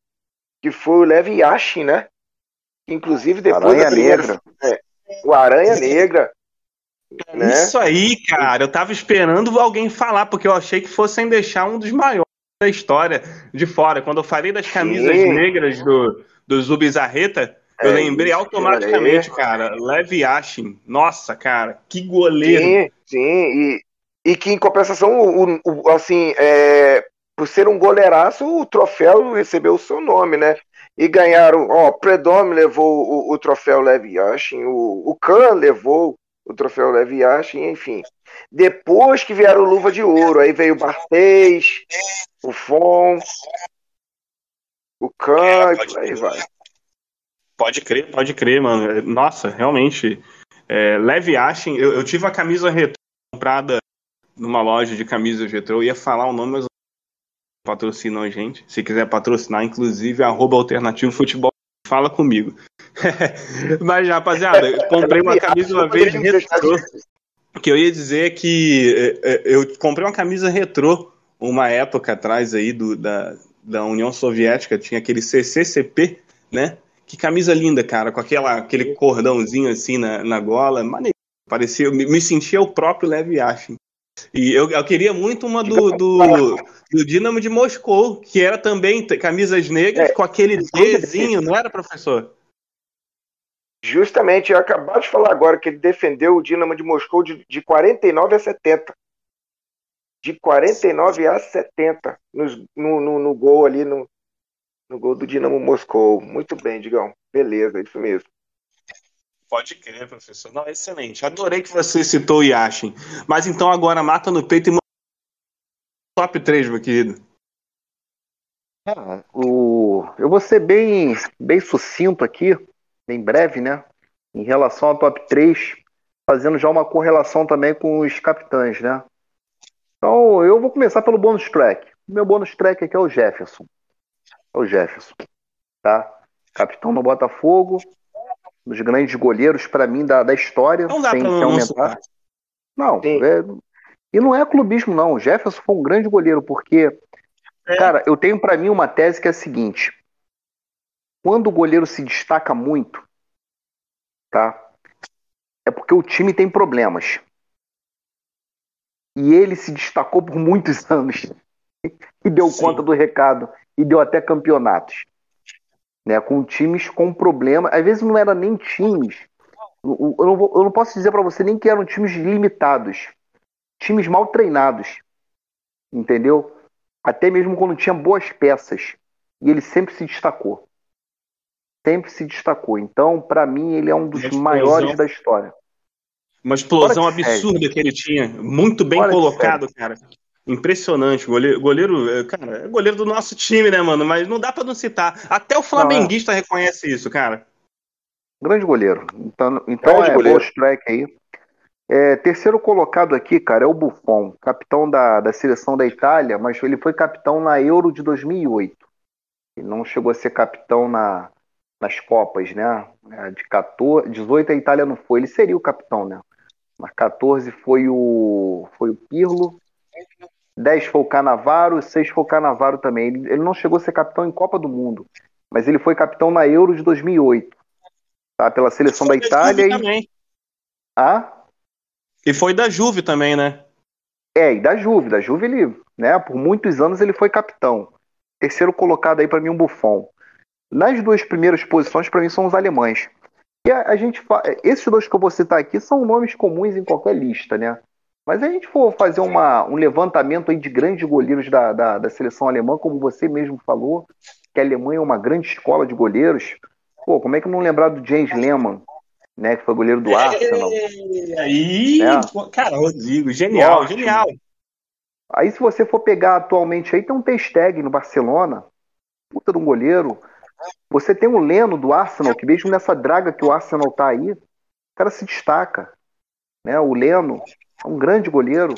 que foi o Levi Yashin, né? Inclusive depois Aranha da primeira, Negra. é, o Aranha Negra, né? Isso aí, cara. Eu tava esperando alguém falar, porque eu achei que fossem deixar um dos maiores da história de fora. Quando eu falei das camisas Sim. negras do, do Zubizarreta, eu É lembrei automaticamente, cara. Levi Yashin. Nossa, cara, que goleiro. Sim, sim, e, e que em compensação, o, o- assim, é, por ser um goleiraço, o troféu recebeu o seu nome, né? E ganharam, ó, Predome levou o, o troféu Levi Yashin, o, o Kahn levou o troféu Levi Yashin, enfim. Depois que vieram Luva de Ouro, aí veio o Barthez, o Fon, o Kahn, É, e aí crer. vai. Pode crer, pode crer, mano. Nossa, realmente. É, Levi Yashin, eu, eu tive a camisa retrô comprada numa loja de camisas retrô. Eu ia falar o nome, mas patrocinam a gente. Se quiser patrocinar, inclusive, arroba alternativo futebol, fala comigo. mas, rapaziada, comprei uma camisa uma vez retrô. O que eu ia dizer é que é, eu comprei uma camisa retrô uma época atrás aí do, da, da União Soviética, tinha aquele CCCP, né? Que camisa linda, cara, com aquela, aquele cordãozinho assim na, na gola, maneiro. Parecia, me, me sentia o próprio Lev Yashin. E eu, eu queria muito uma do, do, do Dinamo de Moscou, que era também camisas negras É. com aquele Dzinho, não era, professor? Justamente, eu acabei de falar agora que ele defendeu o Dinamo de Moscou de, de 49 a 70. De 49 a 70 nos- no, no, no gol ali, no, no gol do Dinamo Moscou. Muito bem, Digão. Beleza, isso mesmo. Pode crer, professor. Não, excelente. Adorei que você citou o Yashin. Mas então agora mata no peito e top 3, meu querido. Ah, o... Eu vou ser bem, bem sucinto aqui, bem breve, né? Em relação ao top 3, fazendo já uma correlação também com os capitães, né? Então, eu vou começar pelo bônus track. O meu bônus track aqui é o Jefferson. É o Jefferson, tá? Capitão no Botafogo, dos grandes goleiros para mim da, da história, Não dá sem, pra não aumentar. Não, é- e não é clubismo não. O Jefferson foi um grande goleiro porque, É. cara, eu tenho para mim uma tese que é a seguinte: quando o goleiro se destaca muito, tá? É porque o time tem problemas. E ele se destacou por muitos anos e deu Sim. conta do recado e deu até campeonatos, né? Com times com problema. Às vezes não era nem times. Eu não, vou- eu não posso dizer para você nem que eram times limitados, times mal treinados, entendeu? Até mesmo quando tinha boas peças e ele sempre se destacou, sempre se destacou. Então, para mim, ele é um dos maiores da história. Uma explosão absurda que ele tinha. Muito bem Fora colocado, cara. Impressionante. Goleiro, goleiro, é, cara, é goleiro do nosso time, né, mano? Mas não dá pra não citar. Até o flamenguista reconhece isso, cara. Grande goleiro. Então, então Grande é goleiro. track aí. É, terceiro colocado aqui, cara, é o Buffon, capitão da, da seleção da Itália, mas ele foi capitão na Euro de 2008. Ele não chegou a ser capitão na, nas Copas, né? É, De 14, 18 a Itália não foi. Ele seria o capitão, né? Mas 14 foi o foi o Pirlo. 10 foi o Canavaro, 6 foi o Canavaro também. Ele, ele não chegou a ser capitão em Copa do Mundo, mas ele foi capitão na Euro de 2008. Tá? Pela seleção da Foi Itália Juve e também. ah, E foi da Juve também, né? É, e da Juve, da Juve ele, né, por muitos anos ele foi capitão. Terceiro colocado aí pra mim um Buffon. Nas duas primeiras posições pra mim são os alemães. E a, a gente fa- esses dois que eu vou citar aqui são nomes comuns em qualquer lista, né? Mas se a gente for fazer uma, um levantamento aí de grandes goleiros da, da, da seleção alemã, como você mesmo falou, que a Alemanha é uma grande escola de goleiros. Pô, como é que não lembrar do James Lehmann, né, que foi goleiro do Arsenal? Aí, É. cara, Rodrigo, genial, Ótimo. genial. Aí, se você for pegar atualmente aí, tem um Testeg no Barcelona, puta de um goleiro. Você tem o Leno do Arsenal, que mesmo nessa draga que o Arsenal tá aí, o cara se destaca. Né? O Leno é um grande goleiro.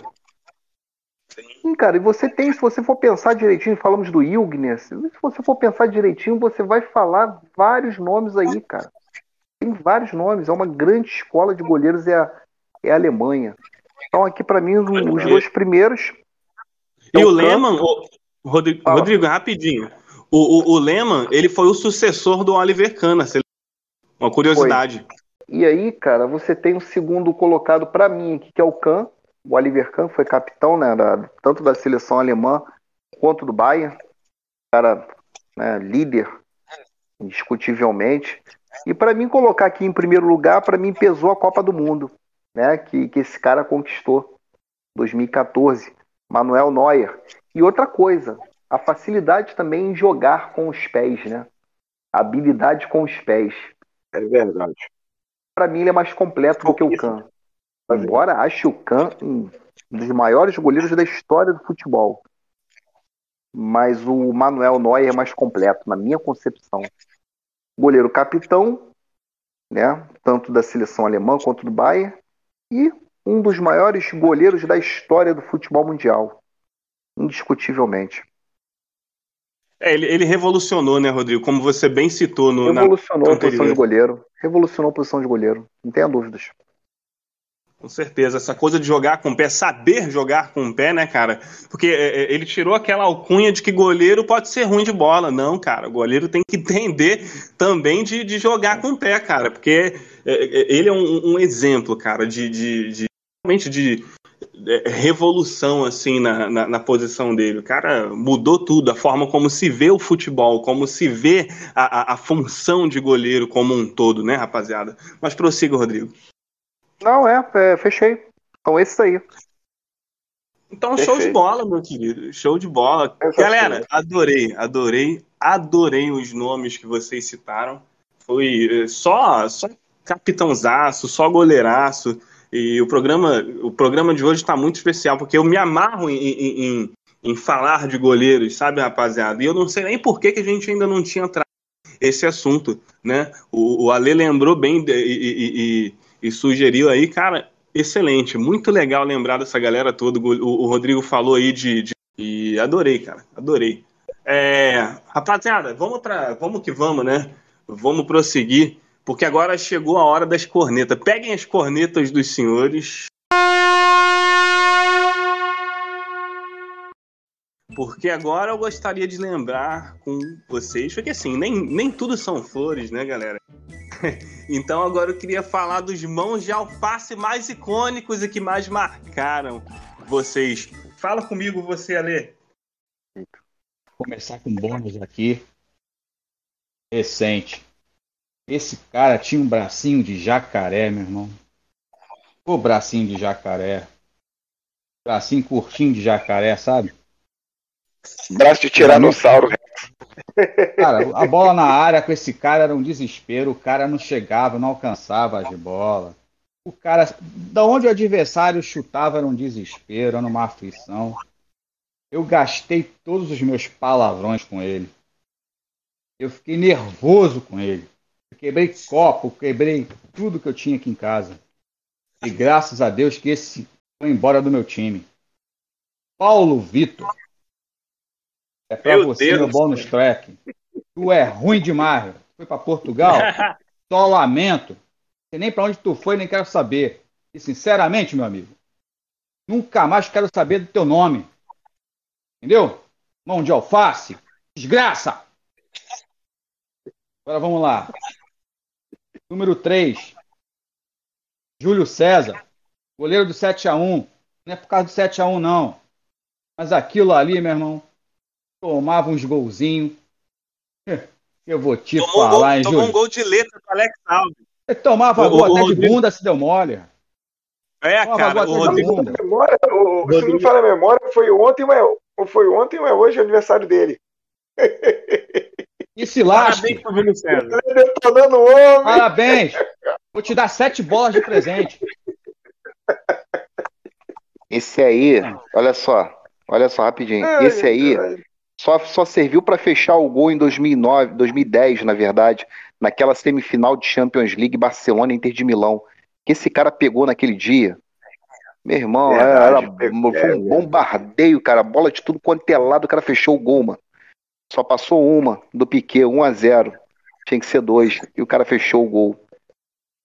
Sim, cara, e você tem, se você for pensar direitinho, falamos do Ilgner, se você for pensar direitinho, você vai falar vários nomes aí, cara. Tem vários nomes, é uma grande escola de goleiros, é a, é a Alemanha. Então, aqui, para mim, os os dois primeiros E Então, o Kahn- Lehmann, Rodrigo, Fala. Rodrigo, rapidinho. O, o, o Lehmann, ele foi o sucessor do Oliver Kahn, uma curiosidade. E aí, cara, você tem o segundo colocado para mim aqui, que é o Kahn. O Oliver Kahn foi capitão, né, da- tanto da seleção alemã quanto do Bayern. Cara, né, líder, indiscutivelmente. E para mim colocar aqui em primeiro lugar, para mim pesou a Copa do Mundo, né, que, que esse cara conquistou 2014, Manuel Neuer. E outra coisa, a facilidade também em jogar com os pés, né? A habilidade com os pés É verdade. Para mim ele é mais completo do que o Kahn. Embora ache o Kahn um dos maiores goleiros da história do futebol. Mas o Manuel Neuer é mais completo, na minha concepção. Goleiro capitão, né? Tanto da seleção alemã quanto do Bayern. E um dos maiores goleiros da história do futebol mundial. Indiscutivelmente. É, ele, ele revolucionou, né, Rodrigo? Como você bem citou no, na- Revolucionou a posição anterior. de goleiro. Revolucionou a posição de goleiro. Não tenha dúvidas. Com certeza, essa coisa de jogar com o pé, saber jogar com o pé, né, cara? Porque é, é, ele tirou aquela alcunha de que goleiro pode ser ruim de bola. Não, cara, o goleiro tem que entender também de, de jogar com o pé, cara, porque é, ele é um, um exemplo, cara, de, de, de realmente de revolução assim na, na, na posição dele. O cara mudou tudo, a forma como se vê o futebol, como se vê a, a, a função de goleiro como um todo, né, rapaziada? Mas prossiga, Rodrigo. Não, é, é fechei. Então esses aí. Então, show de Perfeito. bola, meu querido. Show de bola. Galera, adorei, adorei, adorei os nomes que vocês citaram. Foi eh, só, só capitãozaço, só goleiraço. E o programa, o programa de hoje está muito especial, porque eu me amarro em, em, em, falar de goleiros, sabe, rapaziada? E eu não sei nem por que, que a gente ainda não tinha trazido esse assunto, né? O, o Ale lembrou bem de, e, e, e, sugeriu aí, cara, excelente, muito legal lembrar dessa galera toda. O, o Rodrigo falou aí de, de, E adorei, cara, adorei. É, rapaziada, vamos para, vamos que vamos, né? Vamos prosseguir porque agora chegou a hora das cornetas. Peguem as cornetas dos senhores. Porque agora eu gostaria de lembrar com vocês, porque assim, nem, nem tudo são flores, né, galera? então agora eu queria falar dos mãos de alface mais icônicos e que mais marcaram vocês. Fala comigo, você, Ale. Vou começar com bônus aqui. Recente. Esse cara tinha um bracinho de jacaré, meu irmão. O bracinho de jacaré. Bracinho curtinho de jacaré, sabe? Braço de tiranossauro. Cara, a bola na área com esse cara era um desespero. O cara não chegava, não alcançava as bolas. O cara, da onde o adversário chutava, era um desespero, era uma aflição. Eu gastei todos os meus palavrões com ele. Eu fiquei nervoso com ele. Quebrei copo, quebrei tudo que eu tinha aqui em casa. E graças a Deus que esse foi embora do meu time. Paulo Vitor. É pra meu você, Deus meu bônus track. Tu é ruim demais. Foi para Portugal? Só lamento. Não sei nem para onde tu foi, nem quero saber. E sinceramente, meu amigo, nunca mais quero saber do teu nome. Entendeu? Mão de alface. Desgraça! Agora vamos lá. Número 3. Júlio César. Goleiro do 7x1. Não é por causa do 7x1, não. Mas aquilo ali, meu irmão, tomava uns golzinhos. Eu vou te tomou falar, um hein, Tomou um gol de letra pro Alex Alves. Ele tomava o, gol até de bunda se deu mole. É, tomava cara, o Rodrigo... Memória, o, Rodrigo... Se não me fala a memória, foi ontem, ou foi ontem ou é hoje o aniversário dele. E se lasque. Parabéns pro Júlio César. Detonando homem. Parabéns. Vou te dar sete bolas de presente. Esse aí, olha só, olha só rapidinho. Esse aí só, só serviu para fechar o gol em 2009, 2010, na verdade, naquela semifinal de Champions League Barcelona Inter de Milão. Que esse cara pegou naquele dia. Meu irmão, verdade, era, foi um bombardeio, cara. Bola de tudo quanto é lado, o cara fechou o gol, mano. Só passou uma do Piquet, 1 a 0 Tinha que ser dois. E o cara fechou o gol.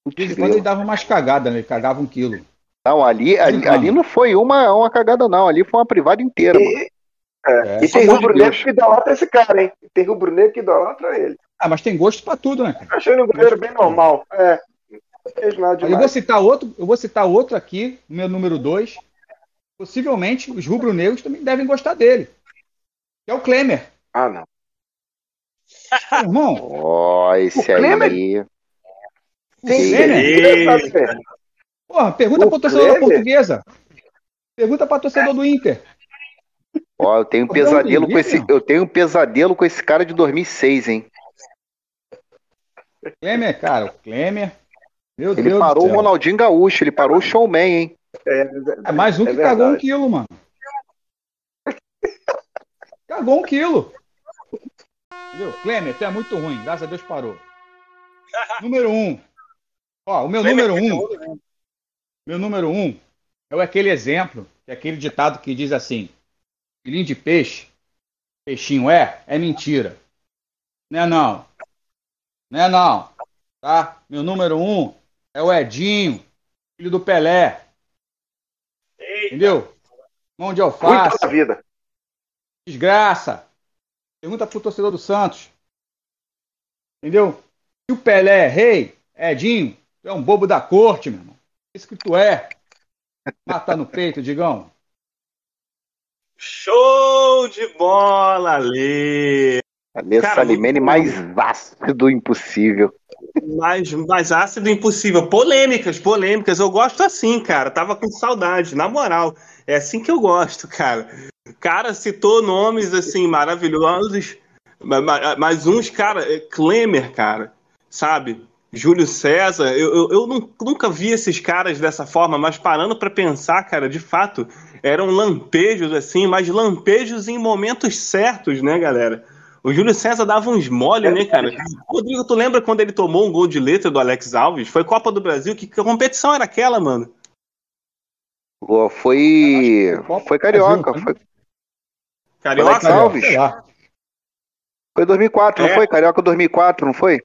De quando ele dava umas cagadas, né? Ele cagava um quilo. Não, ali, ali, ali, não foi uma, uma cagada, não. Ali foi uma privada inteira, e, mano. É, é. E tem rubro negro que idolatra esse cara, hein? Tem rubro negro que idolatra ele. Ah, mas tem gosto pra tudo, né? Eu achei um goleiro bem normal. É. Eu vou citar outro, eu vou citar outro aqui, meu número 2. Possivelmente os rubro-negros também devem gostar dele. Que é o Klemer. Ah, não. Irmão. Ó, oh, esse o aí. Klemer... Klemer? Porra, pergunta o pro torcedor Klemer? da portuguesa. Pergunta pra torcedor do Inter. Ó, eu tenho um pesadelo com esse, eu tenho um pesadelo com esse cara de 2006, hein? Klemer, cara, o Klemer. Meu ele Deus parou o Ronaldinho Gaúcho, ele parou o showman, hein? É, é mais um é que verdade. cagou um quilo, mano. Cagou um quilo. Entendeu? Klemer, tu é muito ruim. Graças a Deus parou. número um. Ó, o meu número um. Meu número um é aquele exemplo, é aquele ditado que diz assim: filhinho de peixe, peixinho é, é mentira. Não é não. Não é não. Tá? Meu número um é o Edinho, filho do Pelé. Eita. Entendeu? Mão de alface. Da vida. Desgraça. Pergunta pro torcedor do Santos. Entendeu? Se o Pelé é rei, Edinho, tu é um bobo da corte, meu irmão. Isso que tu é. Mata no peito, Digão. Show de bola, Lê! Alê Salimene mais ácido impossível. Mais, mais ácido impossível. Polêmicas, polêmicas. Eu gosto assim, cara. Tava com saudade, na moral. É assim que eu gosto, cara. Cara, citou nomes assim maravilhosos, mas uns, cara, é Klemer, cara, sabe? Júlio César, eu, eu, eu nunca vi esses caras dessa forma, mas parando para pensar, cara, de fato, eram lampejos assim, mas lampejos em momentos certos, né, galera? O Júlio César dava uns mole, né, cara? Rodrigo, tu lembra quando ele tomou um gol de letra do Alex Alves? Foi Copa do Brasil? Que, que competição era aquela, mano? Foi. Foi Carioca. Foi... Carioca? Alex Alves? Foi 2004, é. não foi? Carioca 2004, não foi?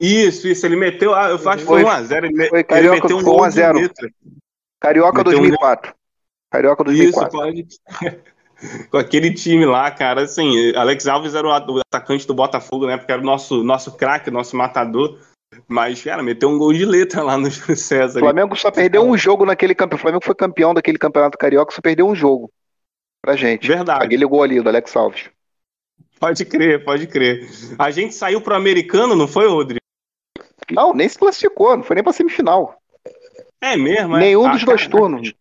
Isso, isso, ele meteu. Ah, eu acho que foi 1x0. Ele, foi Carioca, ele meteu um gol 1x0. Carioca meteu 2004. Um... Carioca 2004. Isso, pode. Com aquele time lá, cara, assim, Alex Alves era o atacante do Botafogo, né? Porque era o nosso, nosso craque, nosso matador. Mas, cara, meteu um gol de letra lá no Júlio César. O Flamengo só perdeu um jogo naquele campeonato. O Flamengo foi campeão daquele campeonato carioca, só perdeu um jogo. Pra gente. Verdade. Aquele gol ali do Alex Alves. Pode crer, pode crer. A gente saiu pro americano, não foi, Rodrigo? Não, nem se classificou, não foi nem pra semifinal. É mesmo? É? Nenhum ah, dos dois turnos.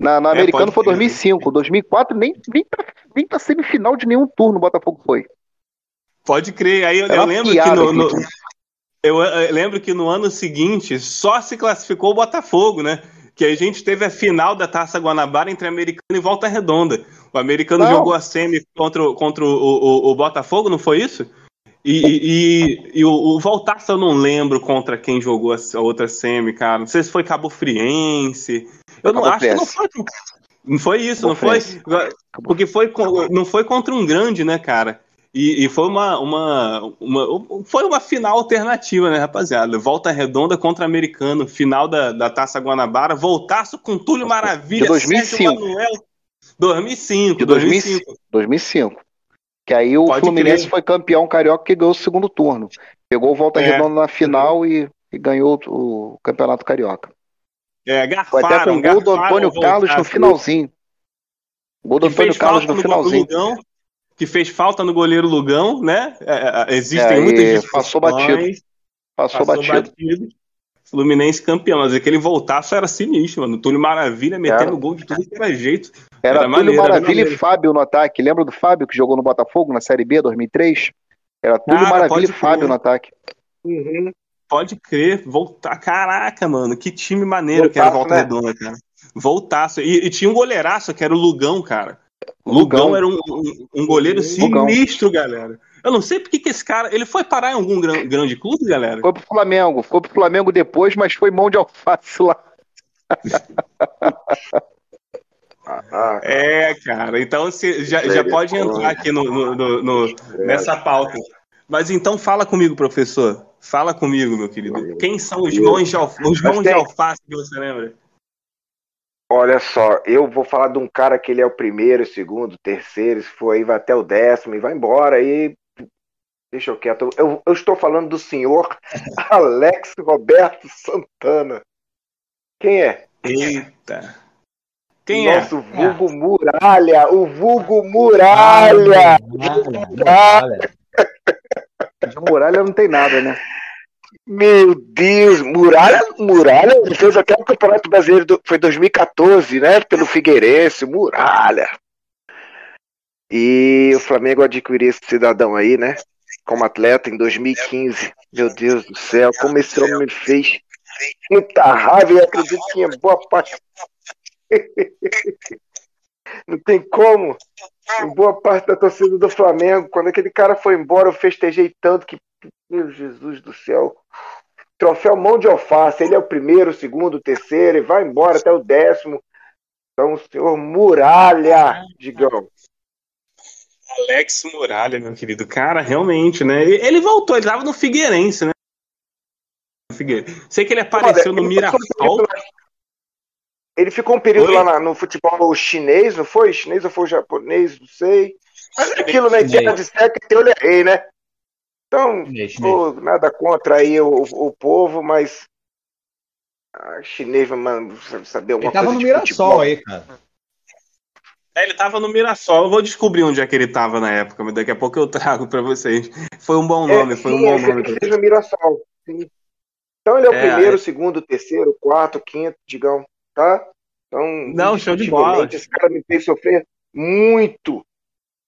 Na, na é, americano foi 2005. 2004 nem, nem, pra, nem pra semifinal de nenhum turno o Botafogo foi. Pode crer. Aí eu, eu lembro que no, no eu, eu, lembro que no ano seguinte só se classificou o Botafogo, né? Que a gente teve a final da Taça Guanabara entre Americano e Volta Redonda. O Americano não. jogou a semi contra, contra o, o, o Botafogo, não foi isso? E, e, e, o, o Voltaça eu não lembro contra quem jogou a, outra semi, cara. Não sei se foi Cabo Friense. Eu não Cabo acho que não foi. Não foi isso, Cabo não foi. Porque foi, não foi contra um grande, né, cara? E, e, foi uma, uma, uma, foi uma final alternativa, né, rapaziada? Volta redonda contra americano, final da, da Taça Guanabara, voltaço com Túlio Maravilha, de 2005. Manuel, 2005, de 2005. 2005. Que aí o Pode Fluminense crer. foi campeão carioca que ganhou o segundo turno. Pegou o Volta é. Redonda na final e, e, ganhou o campeonato carioca. É, garfaram, foi até com o gol do Antônio Carlos no finalzinho. Gol do Antônio Carlos no, no finalzinho. Lugão, que fez falta no goleiro Lugão, né? É, é existem é, muitas Passou batido. Passou, passou batido. batido. Fluminense campeão, mas aquele voltaço era sinistro, mano. Túlio Maravilha metendo era. gol de tudo que era jeito. Era, era Túlio maneiro, Maravilha era e Fábio no ataque. Lembra do Fábio que jogou no Botafogo na Série B 2003? Era Túlio Cara, Maravilha e Fábio no ataque. Uhum. Pode crer, voltar. Caraca, mano, que time maneiro voltaço, que era Volta né? Redonda, cara. Voltaço. E, e, tinha um goleiraço que era o Lugão, cara. Lugão, Lugão era um, um, um goleiro sinistro, Lugão. galera. Eu não sei porque que esse cara. Ele foi parar em algum gran, grande clube, galera? Foi pro Flamengo. Foi pro Flamengo depois, mas foi mão de alface lá. é, cara. Então você já, já pode entrar aqui no, no, no, no, nessa pauta. Mas então fala comigo, professor. Fala comigo, meu querido. Quem são os mãos de, alfa, os mãos de alface que você lembra? Olha só, eu vou falar de um cara que ele é o primeiro, segundo, terceiro, se for aí vai até o décimo e vai embora. E Deixa eu quieto. Eu, eu estou falando do senhor Alex Roberto Santana. Quem é? Eita. Quem Nosso é? Nosso vulgo é. Muralha. O vulgo Muralha. Muralha. De Muralha não tem nada, né? Meu Deus, Muralha, Muralha fez até o Campeonato Brasileiro, do, foi 2014, né? Pelo Figueirense, Muralha. E o Flamengo adquiriu esse cidadão aí, né? como atleta em 2015. Meu Deus do céu, como esse homem me fez muita raiva e acredito que em boa parte. Não tem como. Boa parte da torcida do Flamengo, quando aquele cara foi embora, eu festejei tanto que, meu Jesus do céu. Troféu mão de alface, ele é o primeiro, o segundo, o terceiro, e vai embora até o décimo. Então, o senhor Muralha, digamos. Alex Muralha, meu querido. Cara, realmente, né? Ele voltou, ele tava no Figueirense, né? Sei que ele apareceu Olha, no Mirassol. Ele ficou um período Oi? lá na, no futebol chinês, não foi? Chinês ou foi japonês, não sei. Mas aquilo na ideia de ser que eu errei, né? Então, pô, nada contra aí o, o povo, mas. Ah, chinês, mano, saber alguma ele tava coisa. no Mirassol futebol. aí, cara. É, ele tava no Mirassol. Eu vou descobrir onde é que ele tava na época, mas daqui a pouco eu trago para vocês. Foi um bom nome, é, foi um bom nome. Ele fez no Mirassol. Sim. Então ele é o é, primeiro, é... segundo, terceiro, quarto, quinto, digão, tá? Então, não, show de bola. Esse cara me fez sofrer muito.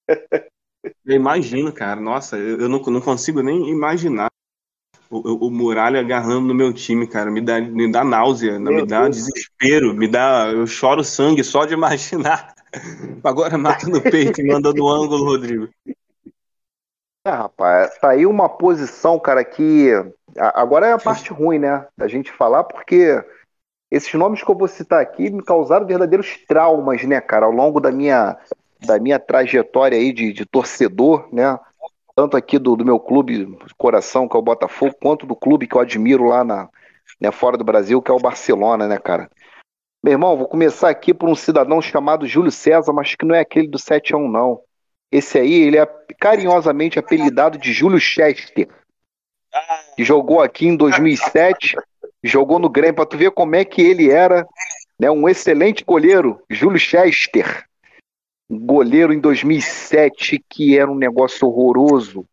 Eu imagino, cara. Nossa, eu não, não consigo nem imaginar. o, o Muralha agarrando no meu time, cara, me dá, me dá náusea, meu me dá Deus. desespero, me dá. Eu choro sangue só de imaginar. Agora mata no peito e manda no ângulo, Rodrigo. É, rapaz, tá aí uma posição, cara, que. Agora é a parte ruim, né? Da gente falar, porque esses nomes que eu vou citar aqui me causaram verdadeiros traumas, né, cara, ao longo da minha, da minha trajetória aí de, de torcedor, né? tanto aqui do, do meu clube coração, que é o Botafogo, quanto do clube que eu admiro lá na, né, fora do Brasil, que é o Barcelona, né, cara? Meu irmão, vou começar aqui por um cidadão chamado Júlio César, mas que não é aquele do 7 a 1, não. Esse aí, ele é carinhosamente apelidado de Júlio Chester. Que jogou aqui em 2007, jogou no Grêmio, para tu ver como é que ele era, né, um excelente goleiro, Júlio Chester goleiro em 2007 que era um negócio horroroso,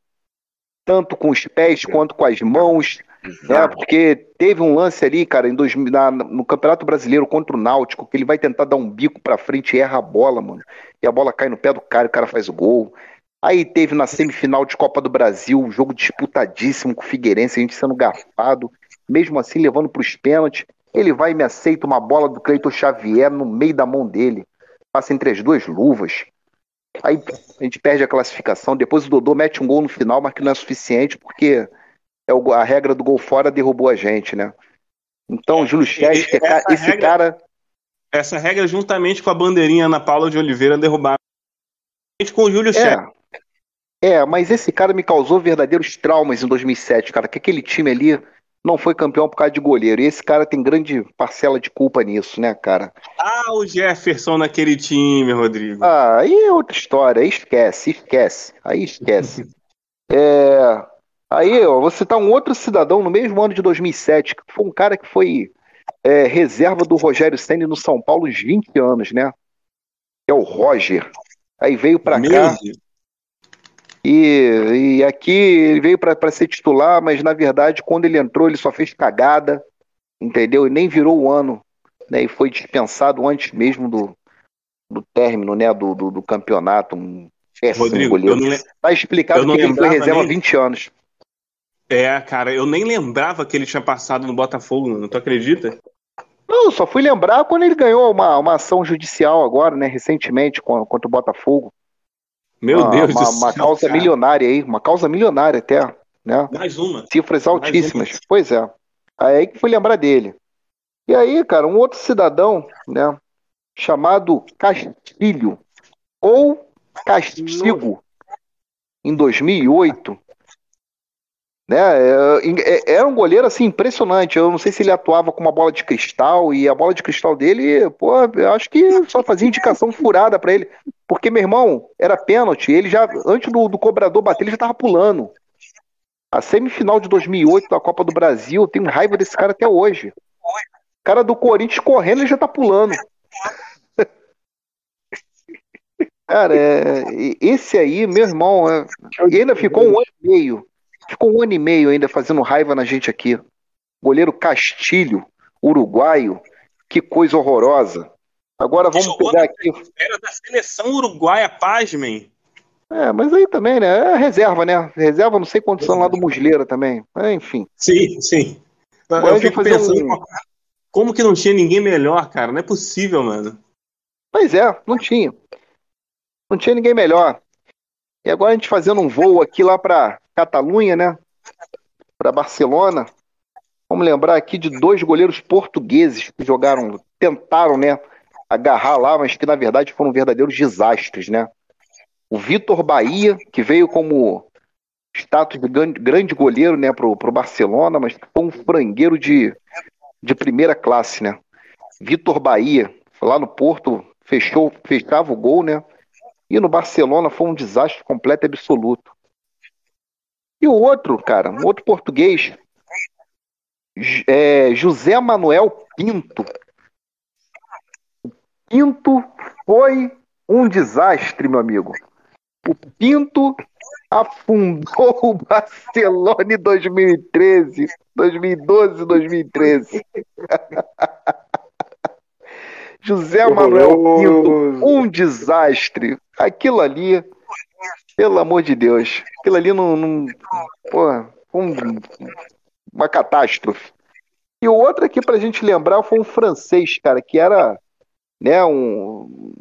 tanto com os pés quanto com as mãos, né? Porque teve um lance ali, cara, em dois, na, no Campeonato Brasileiro contra o Náutico, que ele vai tentar dar um bico para frente e erra a bola, mano. E a bola cai no pé do cara, e o cara faz o gol. Aí teve na semifinal de Copa do Brasil, um jogo disputadíssimo com o Figueirense, a gente sendo garfado, mesmo assim levando para os pênaltis. Ele vai e me aceita uma bola do Cleiton Xavier no meio da mão dele passa entre as duas luvas. Aí a gente perde a classificação. Depois o Dodô mete um gol no final, mas que não é suficiente, porque é o, a regra do gol fora derrubou a gente, né? Então, Júlio Chester, esse regra, cara. Essa regra, juntamente com a bandeirinha Ana Paula de Oliveira, derrubaram com o Júlio é, Chester. É, mas esse cara me causou verdadeiros traumas em 2007, cara. Que aquele time ali não foi campeão por causa de goleiro. E esse cara tem grande parcela de culpa nisso, né, cara? Ah, o Jefferson naquele time, Rodrigo. Ah, aí é outra história. Aí esquece, esquece. Aí esquece. é... Aí, ó, vou citar um outro cidadão no mesmo ano de 2007, que foi um cara que foi é, reserva do Rogério Senna no São Paulo uns 20 anos, né? Que é o Roger. Aí veio pra Meu cá. Deus. E, e aqui ele veio para ser titular, mas na verdade, quando ele entrou, ele só fez cagada, entendeu? E nem virou o ano. Né? E foi dispensado antes mesmo do, do término né? do, do, do campeonato. Um Rodrigo, goleiro. Não, tá explicado que ele foi reserva há 20 anos. É, cara, eu nem lembrava que ele tinha passado no Botafogo, não tu acredita? Não, só fui lembrar quando ele ganhou uma, uma ação judicial agora, né, recentemente, contra o Botafogo. Meu uma, Deus uma, do céu. Uma causa cara. milionária aí, uma causa milionária até, né? Mais uma. Cifras altíssimas. Uma. Pois é. Aí que fui lembrar dele. E aí, cara, um outro cidadão, né, chamado Castilho, ou Castigo, em 2008, né? Era é, é um goleiro assim impressionante. Eu não sei se ele atuava com uma bola de cristal e a bola de cristal dele, pô, eu acho que só fazia indicação furada para ele, porque meu irmão era pênalti. Ele já antes do, do cobrador bater, ele já tava pulando. A semifinal de 2008 da Copa do Brasil, eu tenho raiva desse cara até hoje. O cara do Corinthians correndo, ele já tá pulando. Cara, é, esse aí, meu irmão, é, ele ainda ficou um ano e meio Ficou um ano e meio ainda fazendo raiva na gente aqui. Goleiro Castilho, uruguaio. Que coisa horrorosa. Agora vamos pegar aqui. Era da seleção uruguaia, pasmem. É, mas aí também, né? É reserva, né? Reserva, não sei quantos são lá do Musleira também. É, enfim. Sim, sim. Agora eu fico pensando, um... como que não tinha ninguém melhor, cara? Não é possível, mano. Pois é, não tinha. Não tinha ninguém melhor. E agora a gente fazendo um voo aqui lá para Catalunha, né? Para Barcelona. Vamos lembrar aqui de dois goleiros portugueses que jogaram, tentaram, né? Agarrar lá, mas que na verdade foram verdadeiros desastres, né? O Vitor Bahia, que veio como status de grande goleiro, né, pro, pro Barcelona, mas foi um frangueiro de, de primeira classe, né? Vitor Bahia, lá no Porto, fechou, fechava o gol, né? E no Barcelona foi um desastre completo e absoluto. E o outro, cara, um outro português, é José Manuel Pinto. Pinto foi um desastre, meu amigo. O Pinto afundou o Barcelona em 2013, 2012, 2013. José Manuel Pinto, um desastre. Aquilo ali pelo amor de Deus. Aquilo ali não. não porra, um, uma catástrofe. E o outro aqui para a gente lembrar foi um francês, cara, que era né, um,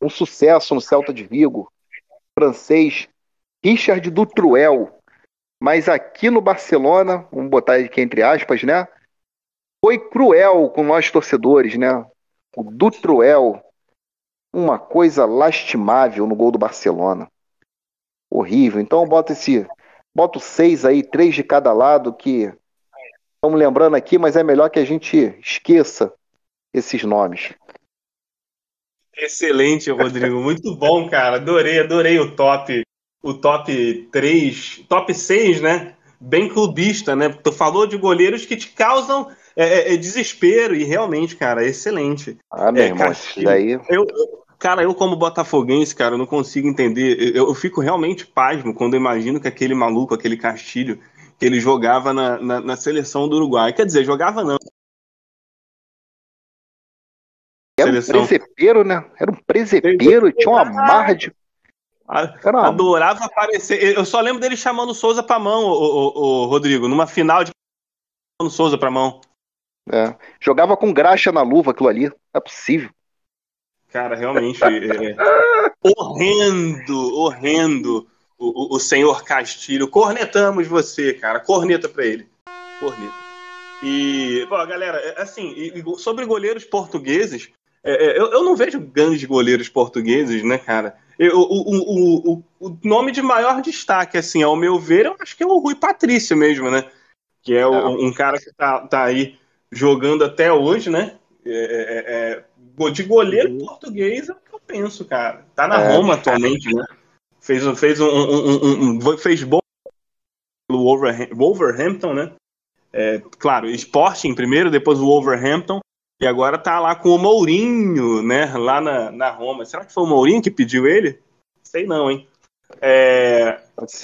um sucesso no Celta de Vigo, francês, Richard Dutruel. Mas aqui no Barcelona, vamos botar aqui entre aspas, né? Foi cruel com nós torcedores, né? O Dutruel, uma coisa lastimável no gol do Barcelona. Horrível. Então bota esse, bota seis aí, três de cada lado que estamos lembrando aqui, mas é melhor que a gente esqueça esses nomes. Excelente, Rodrigo. Muito bom, cara. Adorei, adorei o top, o top 3, top 6, né? Bem clubista, né? Tu falou de goleiros que te causam é, é, é desespero e realmente, cara, é excelente. Ah, meu é, irmão, isso daí. Eu, cara, eu como botafoguense, cara, eu não consigo entender. Eu, eu, fico realmente pasmo quando eu imagino que aquele maluco, aquele Castilho, que ele jogava na, na, na seleção do Uruguai. Quer dizer, jogava não, Era um presepeiro, né? Era um presepeiro, tinha uma marra de. Uma... Adorava aparecer. Eu só lembro dele chamando o Souza pra mão, o, Rodrigo, numa final de chamando o Souza pra mão. É. Jogava com graxa na luva aquilo ali. Não é possível. Cara, realmente. é, horrendo, horrendo o, o, o senhor Castilho. Cornetamos você, cara. Corneta pra ele. Corneta. E, bom, galera, é, assim, sobre goleiros portugueses, é, é, eu, eu, não vejo grandes goleiros portugueses, né, cara? Eu, o, o, o, o, nome de maior destaque, assim, ao meu ver, eu acho que é o Rui Patrício mesmo, né? Que é um cara que tá, tá aí jogando até hoje, né? É, é, é de goleiro uhum. português é o que eu penso, cara. Tá na é. Roma atualmente, né? Fez, fez, um, um, um, fez bom pelo Wolverhampton, né? claro, Sporting primeiro, depois o Wolverhampton. E agora tá lá com o Mourinho, né? Lá na, na Roma. Será que foi o Mourinho que pediu ele? Sei não, hein? É...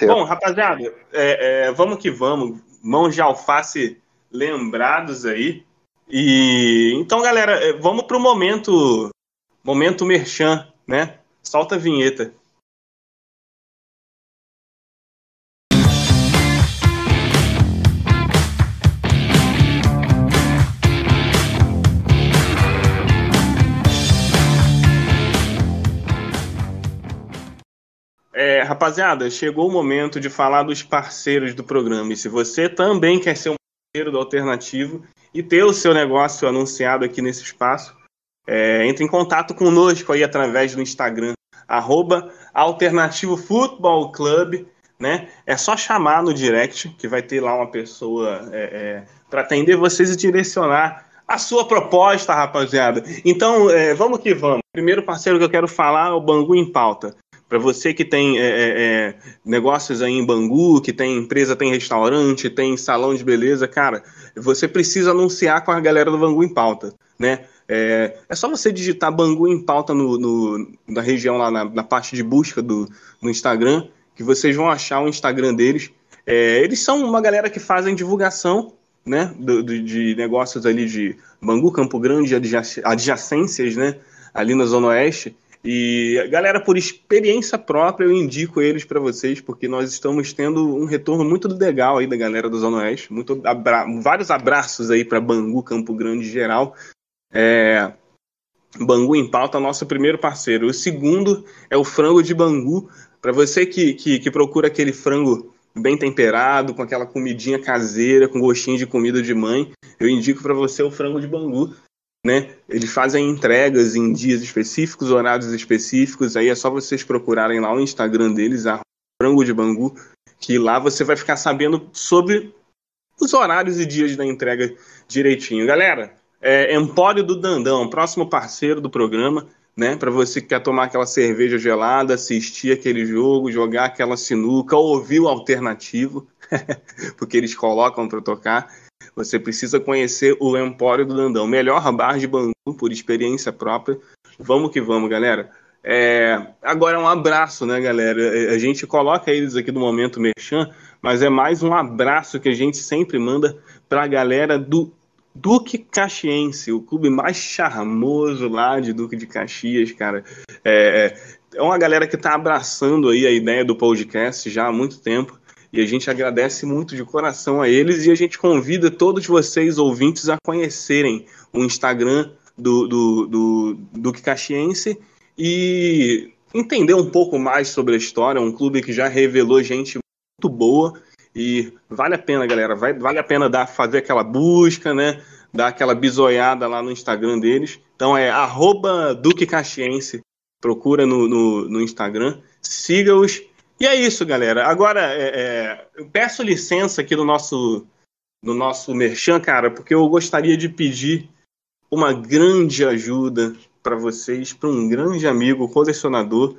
Bom, rapaziada, é, é, vamos que vamos. Mãos de alface lembrados aí. E então, galera, é, vamos pro momento momento merchan, né? Solta a vinheta. É, rapaziada, chegou o momento de falar dos parceiros do programa. E se você também quer ser um do Alternativo e ter o seu negócio anunciado aqui nesse espaço, é, entre em contato conosco aí através do Instagram, arroba Alternativo Futebol né? É só chamar no direct que vai ter lá uma pessoa é, é para atender vocês e direcionar a sua proposta, rapaziada. Então, é, vamos que vamos. Primeiro parceiro que eu quero falar é o Bangu em Pauta. Para você que tem é, é, é, negócios aí em Bangu, que tem empresa, tem restaurante, tem salão de beleza, cara, você precisa anunciar com a galera do Bangu em pauta, né? É, é só você digitar Bangu em pauta no, no na região lá na, na, parte de busca do no Instagram, que vocês vão achar o Instagram deles. É, eles são uma galera que fazem divulgação, né, do, do, de negócios ali de Bangu, Campo Grande, adjacências, né, ali na Zona Oeste. E, galera, por experiência própria, eu indico eles para vocês, porque nós estamos tendo um retorno muito legal aí da galera do Zona Oeste. Muito abra vários abraços aí para Bangu, Campo Grande geral. É... Bangu em pauta, nosso primeiro parceiro. O segundo é o frango de Bangu. Para você que, que, que procura aquele frango bem temperado, com aquela comidinha caseira, com gostinho de comida de mãe, eu indico para você o frango de Bangu né? Eles fazem entregas em dias específicos, horários específicos. Aí é só vocês procurarem lá o Instagram deles, Frango de Bangu, que lá você vai ficar sabendo sobre os horários e dias da entrega direitinho. Galera, é Empório do Dandão, próximo parceiro do programa, né? Para você que quer tomar aquela cerveja gelada, assistir aquele jogo, jogar aquela sinuca, ouvir o alternativo, porque eles colocam para tocar. Você precisa conhecer o Empório do Dandão, melhor bar de Bangu por experiência própria. Vamos que vamos, galera. É, agora um abraço, né, galera? É, a gente coloca eles aqui no momento merchan, mas é mais um abraço que a gente sempre manda para a galera do Duque Caxiense, o clube mais charmoso lá de Duque de Caxias, cara. É, é uma galera que está abraçando aí a ideia do podcast já há muito tempo E a gente agradece muito de coração a eles e a gente convida todos vocês, ouvintes, a conhecerem o Instagram do, do, do Duque Caxiense e entender um pouco mais sobre a história. Um clube que já revelou gente muito boa e vale a pena, galera. Vai, vale a pena dar, fazer aquela busca, né? Dar aquela bisoiada lá no Instagram deles. Então é arroba Duque Caxiense. Procura no, no, no Instagram. Siga-os. E é isso, galera. Agora, é, é, eu peço licença aqui do nosso, do nosso Merchan, cara, porque eu gostaria de pedir uma grande ajuda para vocês, para um grande amigo colecionador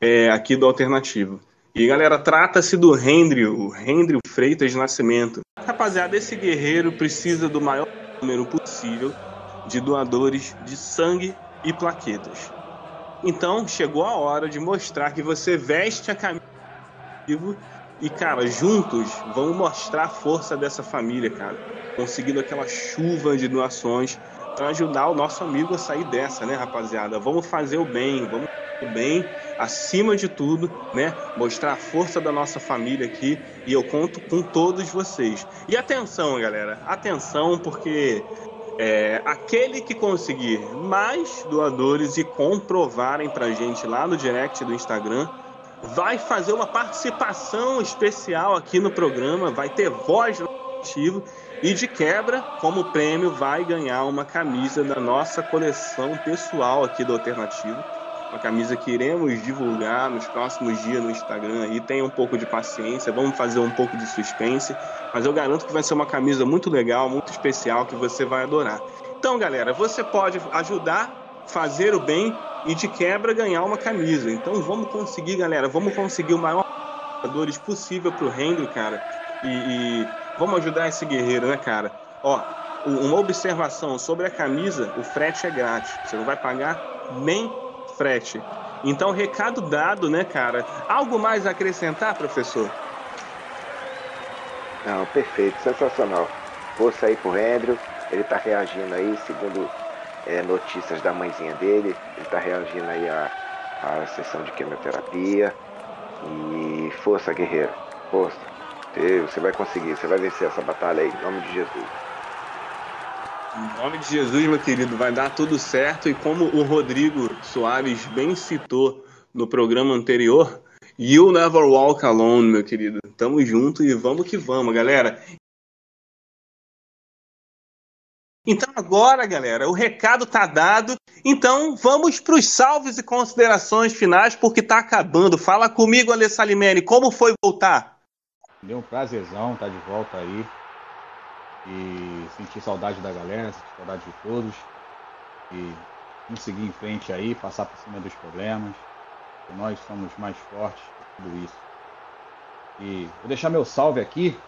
é, aqui do Alternativo. E galera, trata-se do Hendry, o Hendry Freitas de Nascimento. Rapaziada, esse guerreiro precisa do maior número possível de doadores de sangue e plaquetas. Então, chegou a hora de mostrar que você veste a camisa e, cara, juntos vamos mostrar a força dessa família, cara. Conseguindo aquela chuva de doações para ajudar o nosso amigo a sair dessa, né, rapaziada? Vamos fazer o bem, vamos fazer o bem acima de tudo, né? Mostrar a força da nossa família aqui e eu conto com todos vocês. E atenção, galera, atenção, porque é, aquele que conseguir mais doadores e comprovarem pra gente lá no direct do Instagram vai fazer uma participação especial aqui no programa, vai ter voz no ativo e de quebra, como prêmio, vai ganhar uma camisa da nossa coleção pessoal aqui do Alternativo uma camisa que iremos divulgar nos próximos dias no Instagram aí. Tenha um pouco de paciência, vamos fazer um pouco de suspense, mas eu garanto que vai ser uma camisa muito legal, muito especial, que você vai adorar. Então, galera, você pode ajudar, fazer o bem e de quebra ganhar uma camisa. Então, vamos conseguir, galera, vamos conseguir o maior jogadores possível pro Hendro, cara. E, e vamos ajudar esse guerreiro, né, cara? Ó, uma observação sobre a camisa, o frete é grátis. Você não vai pagar nem frete. Então, recado dado, né, cara? Algo mais a acrescentar, professor? Não, perfeito, sensacional. Força aí pro Andrew, ele tá reagindo aí, segundo é, notícias da mãezinha dele, ele tá reagindo aí à, à sessão de quimioterapia. E força, guerreiro, força. Você vai conseguir, você vai vencer essa batalha aí, em nome de Jesus. Em nome de Jesus, meu querido, vai dar tudo certo. E como o Rodrigo Soares bem citou no programa anterior, You Never Walk Alone, meu querido. Tamo junto e vamos que vamos, galera. Então agora, galera, o recado tá dado. Então vamos para os salves e considerações finais, porque tá acabando. Fala comigo, Alê Salimene, como foi voltar? Deu um prazerzão, tá de volta aí e sentir saudade da galera, sentir saudade de todos e vamos seguir em frente aí, passar por cima dos problemas, nós somos mais fortes que tudo isso. E vou deixar meu salve aqui,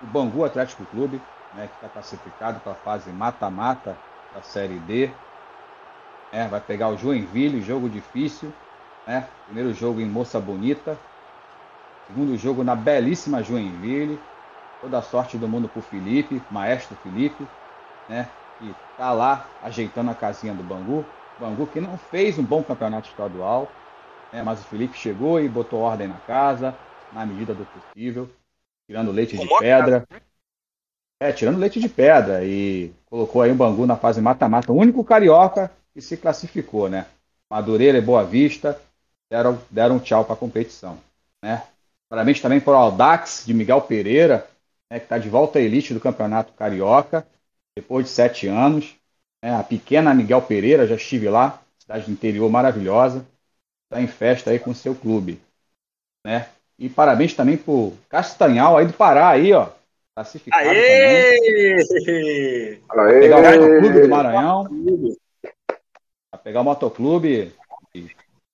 o Bangu Atlético Clube, né, que está classificado para a fase mata-mata da Série D. É, vai pegar o Joinville, jogo difícil. Né? Primeiro jogo em Moça Bonita. Segundo jogo na belíssima Joinville. Toda a sorte do mundo pro Felipe, maestro Felipe, né? Que tá lá ajeitando a casinha do Bangu. Bangu que não fez um bom campeonato estadual, né? mas o Felipe chegou e botou ordem na casa, na medida do possível, tirando leite de pedra. É, tirando leite de pedra e colocou aí o Bangu na fase mata-mata. O único carioca que se classificou, né? Madureira e Boa Vista deram, deram um tchau para a competição, né? Parabéns também para o Aldax de Miguel Pereira, né, que está de volta à elite do Campeonato Carioca, depois de sete anos. Né, a pequena Miguel Pereira, já estive lá, cidade do interior maravilhosa, está em festa aí com o seu clube. Né? E parabéns também pro Castanhal aí do Pará, aí, ó. Classificado Aê! também. Aê! Pegar o Motoclube do Maranhão. Vai pegar o Motoclube. E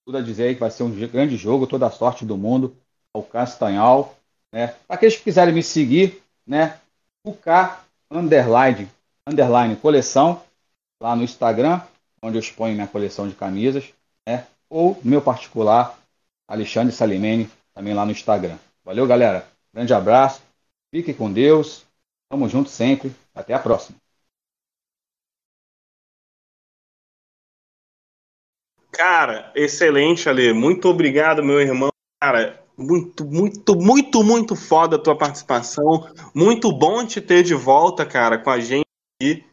tudo a dizer aí que vai ser um grande jogo, toda a sorte do mundo ao Castanhal. Né? Para aqueles que quiserem me seguir, né? UK underline, underline coleção lá no Instagram, onde eu exponho minha coleção de camisas, né? Ou meu particular, Alexandre Salimene, também lá no Instagram. Valeu, galera. Grande abraço. Fique com Deus. Tamo junto sempre. Até a próxima. Cara, excelente, Ale. Muito obrigado, meu irmão. Cara, Muito, muito, muito, muito foda a tua participação. Muito bom te ter de volta, cara, com a gente aqui.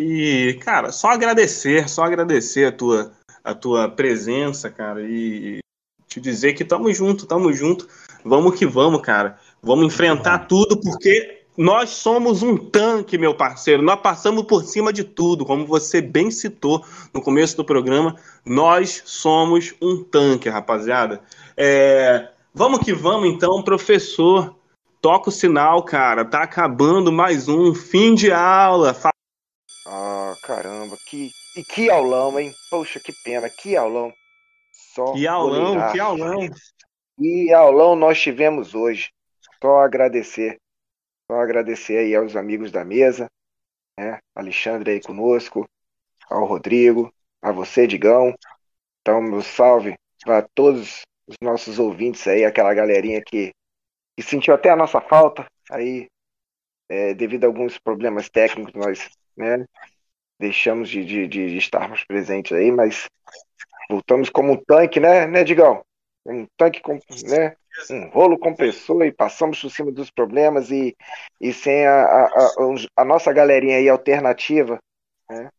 E, cara, só agradecer, só agradecer a tua, a tua presença, cara, e te dizer que tamo junto, tamo junto. Vamos que vamos, cara. Vamos enfrentar tudo, porque nós somos um tanque, meu parceiro. Nós passamos por cima de tudo, como você bem citou no começo do programa. Nós somos um tanque, rapaziada. É, Vamos que vamos, então, professor. Toca o sinal, cara. Tá acabando mais um fim de aula. Ah, caramba, que e que aulão, hein? Poxa, que pena, que aulão. Só que aulão, que aulão. Que aulão nós tivemos hoje. Só agradecer. Só agradecer aí aos amigos da mesa, né? Alexandre aí conosco, ao Rodrigo, a você, Digão. Então, meu salve para todos os nossos ouvintes aí, aquela galerinha que, que sentiu até a nossa falta, aí, é, devido a alguns problemas técnicos, nós né, deixamos de, de, de, estarmos presentes aí, mas voltamos como um tanque, né, né, Digão? Um tanque com, né, um rolo compressor e passamos por cima dos problemas e, e sem a, a, a, a nossa galerinha aí alternativa, né,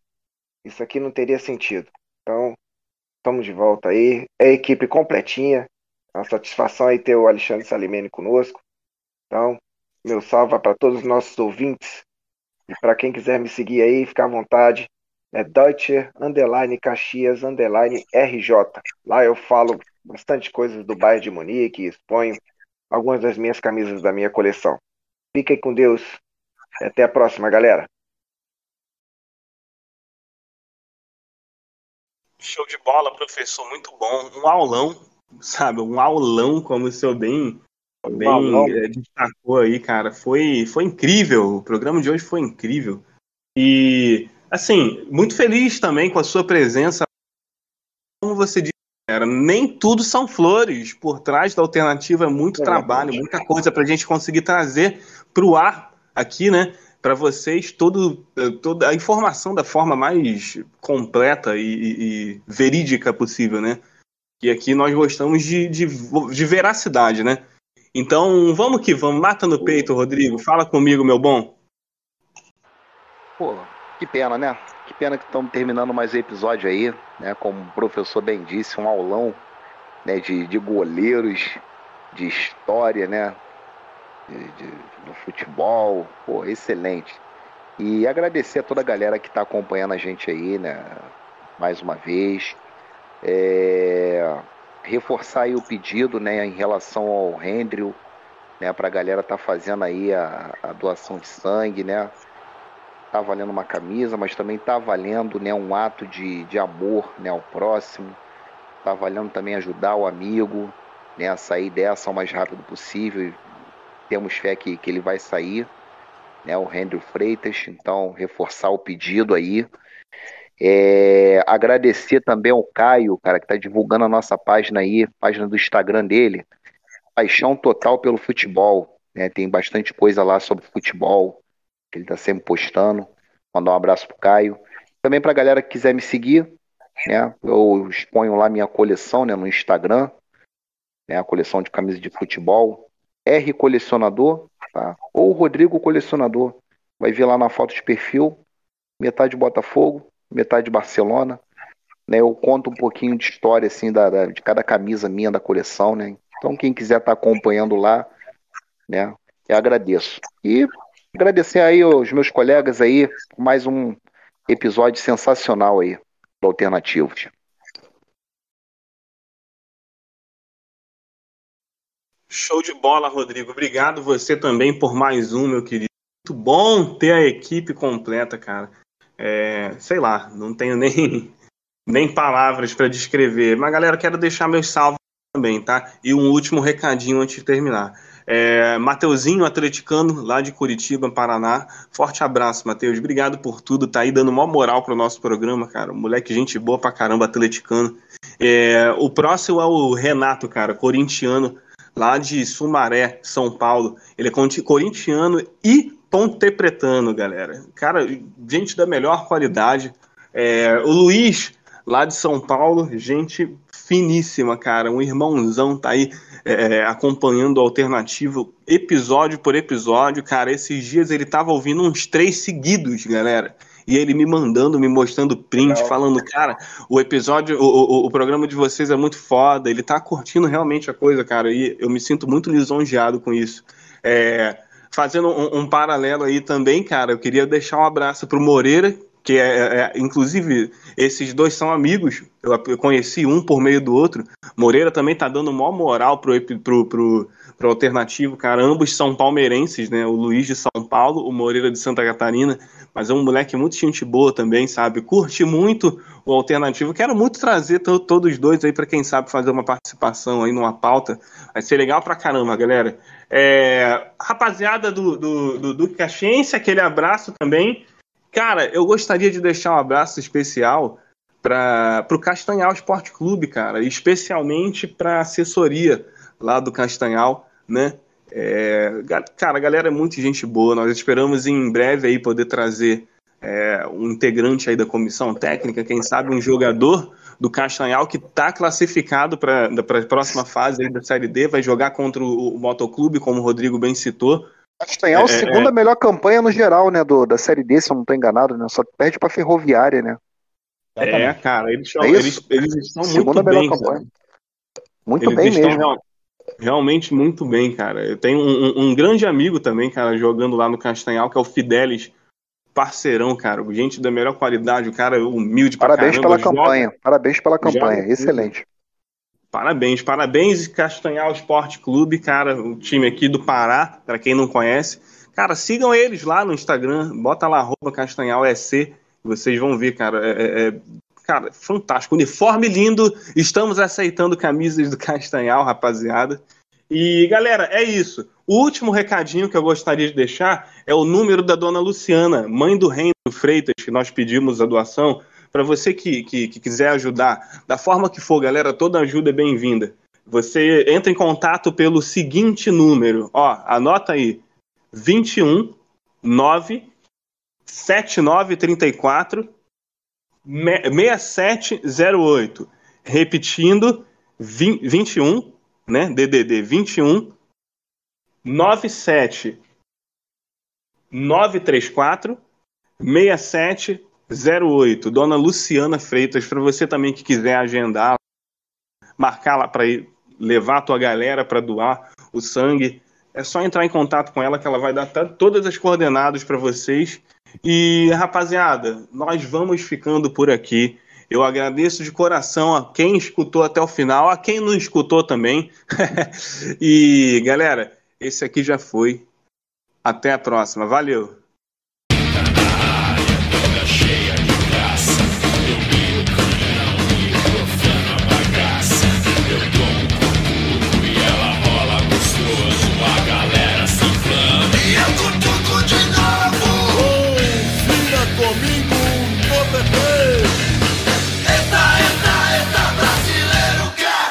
isso aqui não teria sentido. Então, Estamos de volta aí. É a equipe completinha. Uma satisfação aí ter o Alexandre Salimene conosco. Então, meu salve para todos os nossos ouvintes. E para quem quiser me seguir aí, fica à vontade. É Deutsche Underline Caxias Underline RJ. Lá eu falo bastante coisas do bairro de Munique exponho algumas das minhas camisas da minha coleção. Fiquem com Deus. Até a próxima, galera. Show de bola, professor, muito bom. Um aulão, sabe? Um aulão, como o senhor bem, bem é, destacou aí, cara. Foi, foi incrível. O programa de hoje foi incrível. E, assim, muito feliz também com a sua presença. Como você disse, cara, nem tudo são flores. Por trás da alternativa é muito é, trabalho, muita coisa para a gente conseguir trazer para o ar aqui, né? Para vocês todo, eh, toda a informação da forma mais completa e, e, verídica possível, né? E aqui nós gostamos de, de, de, veracidade, né? Então, vamos que vamos. Mata no peito, Rodrigo. Fala comigo, meu bom. Pô, que pena, né? Que pena que estamos terminando mais episódio aí, né? Como o professor bem disse, um aulão né? de, de goleiros, de história, né? De, de, do futebol, pô, excelente. E agradecer a toda a galera que está acompanhando a gente aí, né? Mais uma vez. É... Reforçar aí o pedido, né, em relação ao Hendril, né, para a galera tá fazendo aí a, a, doação de sangue, né? Tá valendo uma camisa, mas também tá valendo, né, um ato de, de amor, né, ao próximo. Tá valendo também ajudar o amigo, né, a sair dessa o mais rápido possível temos fé que, que ele vai sair, né, o Andrew Freitas, então reforçar o pedido aí. É, agradecer também ao Caio, cara, que está divulgando a nossa página aí, página do Instagram dele, Paixão Total pelo Futebol, né, tem bastante coisa lá sobre futebol, que ele está sempre postando, mandar um abraço pro Caio. Também para a galera que quiser me seguir, né, eu exponho lá minha coleção né, no Instagram, né, a coleção de camisas de futebol, R Colecionador, tá? ou Rodrigo Colecionador. Vai ver lá na foto de perfil, metade Botafogo, metade Barcelona. Né? Eu conto um pouquinho de história assim da, da de cada camisa minha da coleção, né? Então quem quiser estar tá acompanhando lá, né? Eu agradeço. E agradecer aí os meus colegas aí por mais um episódio sensacional aí do Alternativos. Show de bola, Rodrigo. Obrigado você também por mais um, meu querido. Muito bom ter a equipe completa, cara. É, sei lá, não tenho nem, nem palavras para descrever. Mas, galera, quero deixar meus salvos também, tá? E um último recadinho antes de terminar. É, Mateuzinho, atleticano, lá de Curitiba, Paraná. Forte abraço, Mateus. Obrigado por tudo. Tá aí dando uma moral pro nosso programa, cara. Moleque, gente boa pra caramba, atleticano. É, o próximo é o Renato, cara, corintiano lá de Sumaré, São Paulo. Ele é corintiano e pontepretano, galera. Cara, gente da melhor qualidade. É, o Luiz, lá de São Paulo, gente finíssima, cara. Um irmãozão tá aí é, é, acompanhando o alternativo episódio por episódio. Cara, esses dias ele tava ouvindo uns três seguidos, galera. E ele me mandando, me mostrando print, Legal. falando, cara, o episódio, o, o, o, programa de vocês é muito foda. Ele tá curtindo realmente a coisa, cara. E eu me sinto muito lisonjeado com isso. É, fazendo um, um, paralelo aí também, cara, eu queria deixar um abraço pro Moreira, que é, é, é, inclusive esses dois são amigos, eu, eu, conheci um por meio do outro. Moreira também tá dando maior moral pro, pro, pro, pro alternativo, cara. Ambos são palmeirenses, né? O Luiz de São Paulo, o Moreira de Santa Catarina, mas é um moleque muito gente boa também, sabe? Curte muito o alternativo. Quero muito trazer todos os dois aí para quem sabe fazer uma participação aí numa pauta. Vai ser legal pra caramba, galera. É, rapaziada do, do, do Duque Caxiense, aquele abraço também. Cara, eu gostaria de deixar um abraço especial para o Castanhal Esporte Clube, cara, especialmente para a assessoria lá do Castanhal, né? É, cara, a galera é muito gente boa. Nós esperamos em breve aí poder trazer é, um integrante aí da comissão técnica, quem sabe um jogador do Castanhal que está classificado para a próxima fase da Série D, vai jogar contra o, o Motoclube, como o Rodrigo bem citou. Castanhal, é, é, segunda é, melhor campanha no geral, né, do, da Série D, se eu não estou enganado, né? Só perde para Ferroviária, né? É, cara, eles, são, é eles, eles estão segunda muito bem, campanha. Muito eles bem mesmo. Real, realmente muito bem, cara. Eu tenho um, um, grande amigo também, cara, jogando lá no Castanhal, que é o Fidelis, parceirão, cara. Gente da melhor qualidade, o cara humilde Parabéns pra caramba, pela joga, campanha, parabéns pela campanha, joga, excelente. Parabéns, parabéns Castanhal Esporte Clube, cara, o time aqui do Pará, para quem não conhece. Cara, sigam eles lá no Instagram, bota lá arroba Castanhal EC, vocês vão ver, cara, é, é, é, cara, fantástico, uniforme lindo, estamos aceitando camisas do Castanhal, rapaziada. E galera, é isso. O último recadinho que eu gostaria de deixar é o número da dona Luciana, mãe do Reino Freitas, que nós pedimos a doação. Para você que, que, que, quiser ajudar, da forma que for, galera, toda ajuda é bem-vinda. Você entra em contato pelo seguinte número, ó, anota aí, 21 9 7934 6708. Repetindo, 20, 21, né, DDD 21 97 934 67 08, Dona Luciana Freitas, para você também que quiser agendar, marcar lá para levar a tua galera para doar o sangue, é só entrar em contato com ela que ela vai dar todas as coordenadas para vocês. E rapaziada, nós vamos ficando por aqui. Eu agradeço de coração a quem escutou até o final, a quem não escutou também. e galera, esse aqui já foi. Até a próxima. Valeu!